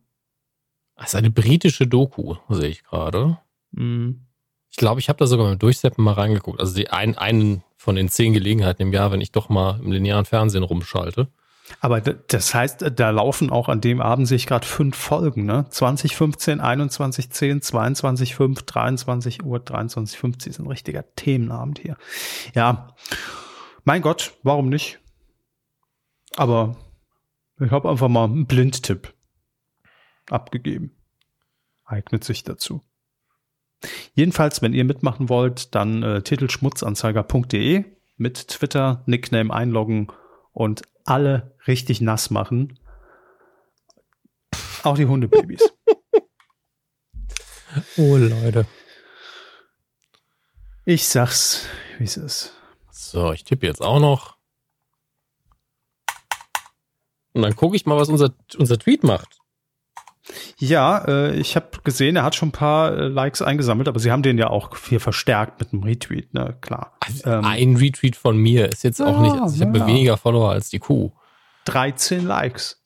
Speaker 2: Das ist eine britische Doku, sehe ich gerade. Mhm. Ich glaube, ich habe da sogar beim Durchseppen mal reingeguckt. Also die ein, einen von den zehn Gelegenheiten im Jahr, wenn ich doch mal im linearen Fernsehen rumschalte.
Speaker 3: Aber das heißt, da laufen auch an dem Abend sehe ich gerade fünf Folgen, ne? 2015, 21, 10, 22, 5, 23 Uhr, 23, 50 ist ein richtiger Themenabend hier. Ja, mein Gott, warum nicht? Aber ich habe einfach mal einen Blindtipp abgegeben. Eignet sich dazu. Jedenfalls, wenn ihr mitmachen wollt, dann äh, titelschmutzanzeiger.de mit Twitter, Nickname einloggen und alle richtig nass machen. Auch die Hundebabys. <laughs>
Speaker 2: oh Leute.
Speaker 3: Ich sag's, wie es ist.
Speaker 2: So, ich tippe jetzt auch noch. Und dann gucke ich mal, was unser, unser Tweet macht.
Speaker 3: Ja, äh, ich habe gesehen, er hat schon ein paar äh, Likes eingesammelt, aber sie haben den ja auch hier verstärkt mit einem Retweet, ne, klar.
Speaker 2: Also ähm, ein Retweet von mir ist jetzt ja, auch nicht, also ich ja. habe weniger Follower als die Kuh.
Speaker 3: 13 Likes.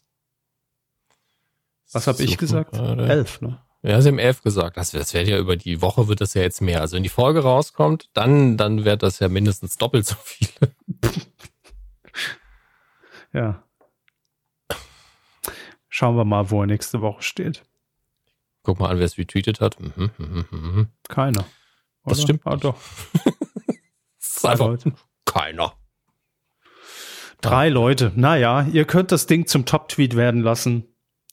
Speaker 3: Was habe ich gesagt? Gerade. Elf, ne?
Speaker 2: Ja, sie haben elf gesagt. Das, das wird ja über die Woche wird das ja jetzt mehr. Also wenn die Folge rauskommt, dann, dann wird das ja mindestens doppelt so viele. <laughs>
Speaker 3: ja. Schauen wir mal, wo er nächste Woche steht.
Speaker 2: Guck mal an, wer es retweetet hat. Mhm, mhm,
Speaker 3: mhm. Keiner. Oder?
Speaker 2: Das stimmt.
Speaker 3: Ah, doch. <laughs>
Speaker 2: einfach Leute. keiner.
Speaker 3: Drei Leute. Naja, ihr könnt das Ding zum Top-Tweet werden lassen.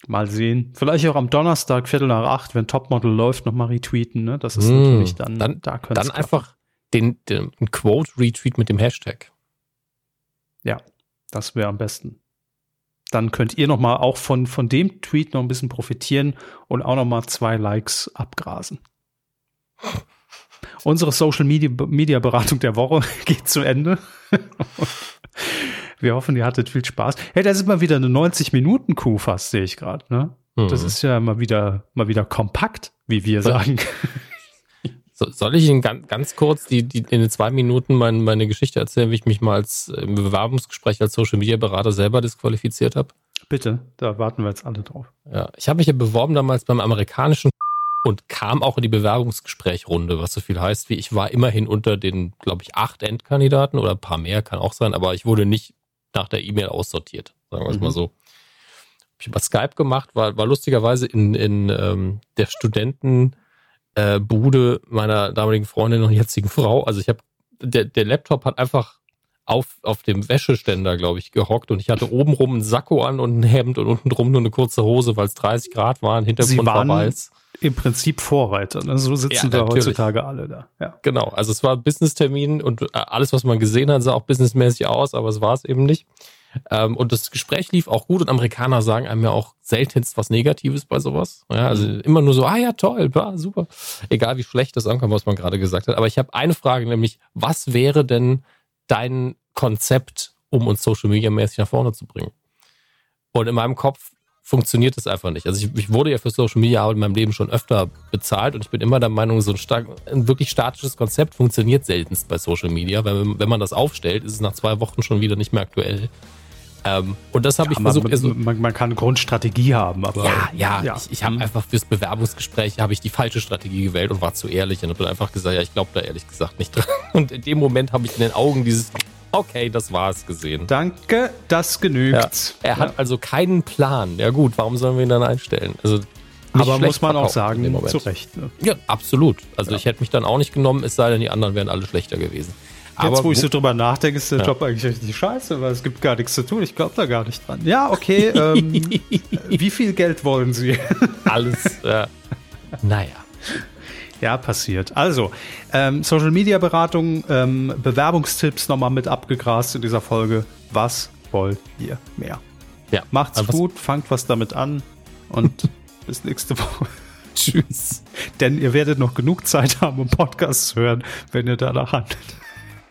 Speaker 3: Mal sehen. Vielleicht auch am Donnerstag, Viertel nach acht, wenn Topmodel läuft, nochmal retweeten. Ne? Das ist mmh, natürlich dann,
Speaker 2: dann, da Dann einfach den, den Quote-Retweet mit dem Hashtag.
Speaker 3: Ja, das wäre am besten. Dann könnt ihr nochmal auch von, von dem Tweet noch ein bisschen profitieren und auch nochmal zwei Likes abgrasen. Unsere Social Media, Media Beratung der Woche <laughs> geht zu Ende. Wir hoffen, ihr hattet viel Spaß. Hey, das ist mal wieder eine 90-Minuten-Kuh fast, sehe ich gerade. Ne? Mhm. Das ist ja mal wieder, mal wieder kompakt, wie wir sagen.
Speaker 2: So, soll ich Ihnen ganz, ganz kurz die, die, in den zwei Minuten mein, meine Geschichte erzählen, wie ich mich mal als äh, im Bewerbungsgespräch als Social Media Berater selber disqualifiziert habe?
Speaker 3: Bitte, da warten wir jetzt alle drauf.
Speaker 2: Ja, ich habe mich ja beworben damals beim amerikanischen <laughs> und kam auch in die Bewerbungsgesprächrunde, was so viel heißt wie ich war immerhin unter den, glaube ich, acht Endkandidaten oder ein paar mehr, kann auch sein, aber ich wurde nicht nach der E-Mail aussortiert, sagen wir es mhm. mal so. Hab ich über Skype gemacht, war, war lustigerweise in, in ähm, der Studentenbude äh, meiner damaligen Freundin und jetzigen Frau. Also ich habe, der, der Laptop hat einfach auf, auf dem Wäscheständer, glaube ich, gehockt und ich hatte obenrum einen Sakko an und ein Hemd und unten drum nur eine kurze Hose, weil es 30 Grad waren, Hintergrund
Speaker 3: war weiß im Prinzip Vorreiter. Ne? So sitzen ja, da heutzutage alle da. Ja.
Speaker 2: Genau, also es war Business-Termin und äh, alles, was man gesehen hat, sah auch businessmäßig aus, aber es war es eben nicht. Ähm, und das Gespräch lief auch gut und Amerikaner sagen einem ja auch seltenst was Negatives bei sowas. Ja, also mhm. immer nur so, ah ja, toll, ja, super. Egal wie schlecht das ankommt, was man gerade gesagt hat. Aber ich habe eine Frage, nämlich, was wäre denn dein Konzept, um uns Social Media mäßig nach vorne zu bringen? Und in meinem Kopf funktioniert das einfach nicht. Also ich, ich, wurde ja für Social Media Arbeit in meinem Leben schon öfter bezahlt und ich bin immer der Meinung, so ein, stark, ein wirklich statisches Konzept funktioniert seltenst bei Social Media, weil wenn man das aufstellt, ist es nach zwei Wochen schon wieder nicht mehr aktuell. Ähm, und das habe ja, ich versucht.
Speaker 3: Man, also, man, man, kann Grundstrategie haben, aber.
Speaker 2: Ja, ja. ja. Ich, ich habe mhm. einfach fürs Bewerbungsgespräch habe ich die falsche Strategie gewählt und war zu ehrlich und habe einfach gesagt, ja, ich glaube da ehrlich gesagt nicht dran. <laughs> Und in dem Moment habe ich in den Augen dieses Okay, das war's gesehen.
Speaker 3: Danke, das genügt. Ja.
Speaker 2: Er hat also keinen Plan. Ja gut, warum sollen wir ihn dann einstellen? Also
Speaker 3: aber muss man auch sagen, zu Recht. Ne?
Speaker 2: Ja, absolut. Also ja. ich hätte mich dann auch nicht genommen, es sei denn, die anderen wären alle schlechter gewesen.
Speaker 3: Jetzt, wo ich so drüber nachdenke, ist der ja. Job eigentlich richtig scheiße, weil es gibt gar nichts zu tun. Ich glaube da gar nicht dran. Ja, okay. <laughs> Ähm, wie viel Geld wollen Sie? <laughs>
Speaker 2: Alles. Ja. Naja.
Speaker 3: Ja, passiert. Also, ähm, Social Media Beratung, ähm, Bewerbungstipps nochmal mit abgegrast in dieser Folge. Was wollt ihr mehr? Ja. Macht's also gut, fangt was damit an und <laughs> bis nächste Woche. Tschüss. Denn ihr werdet noch genug Zeit haben, um Podcasts zu hören, wenn ihr danach handelt.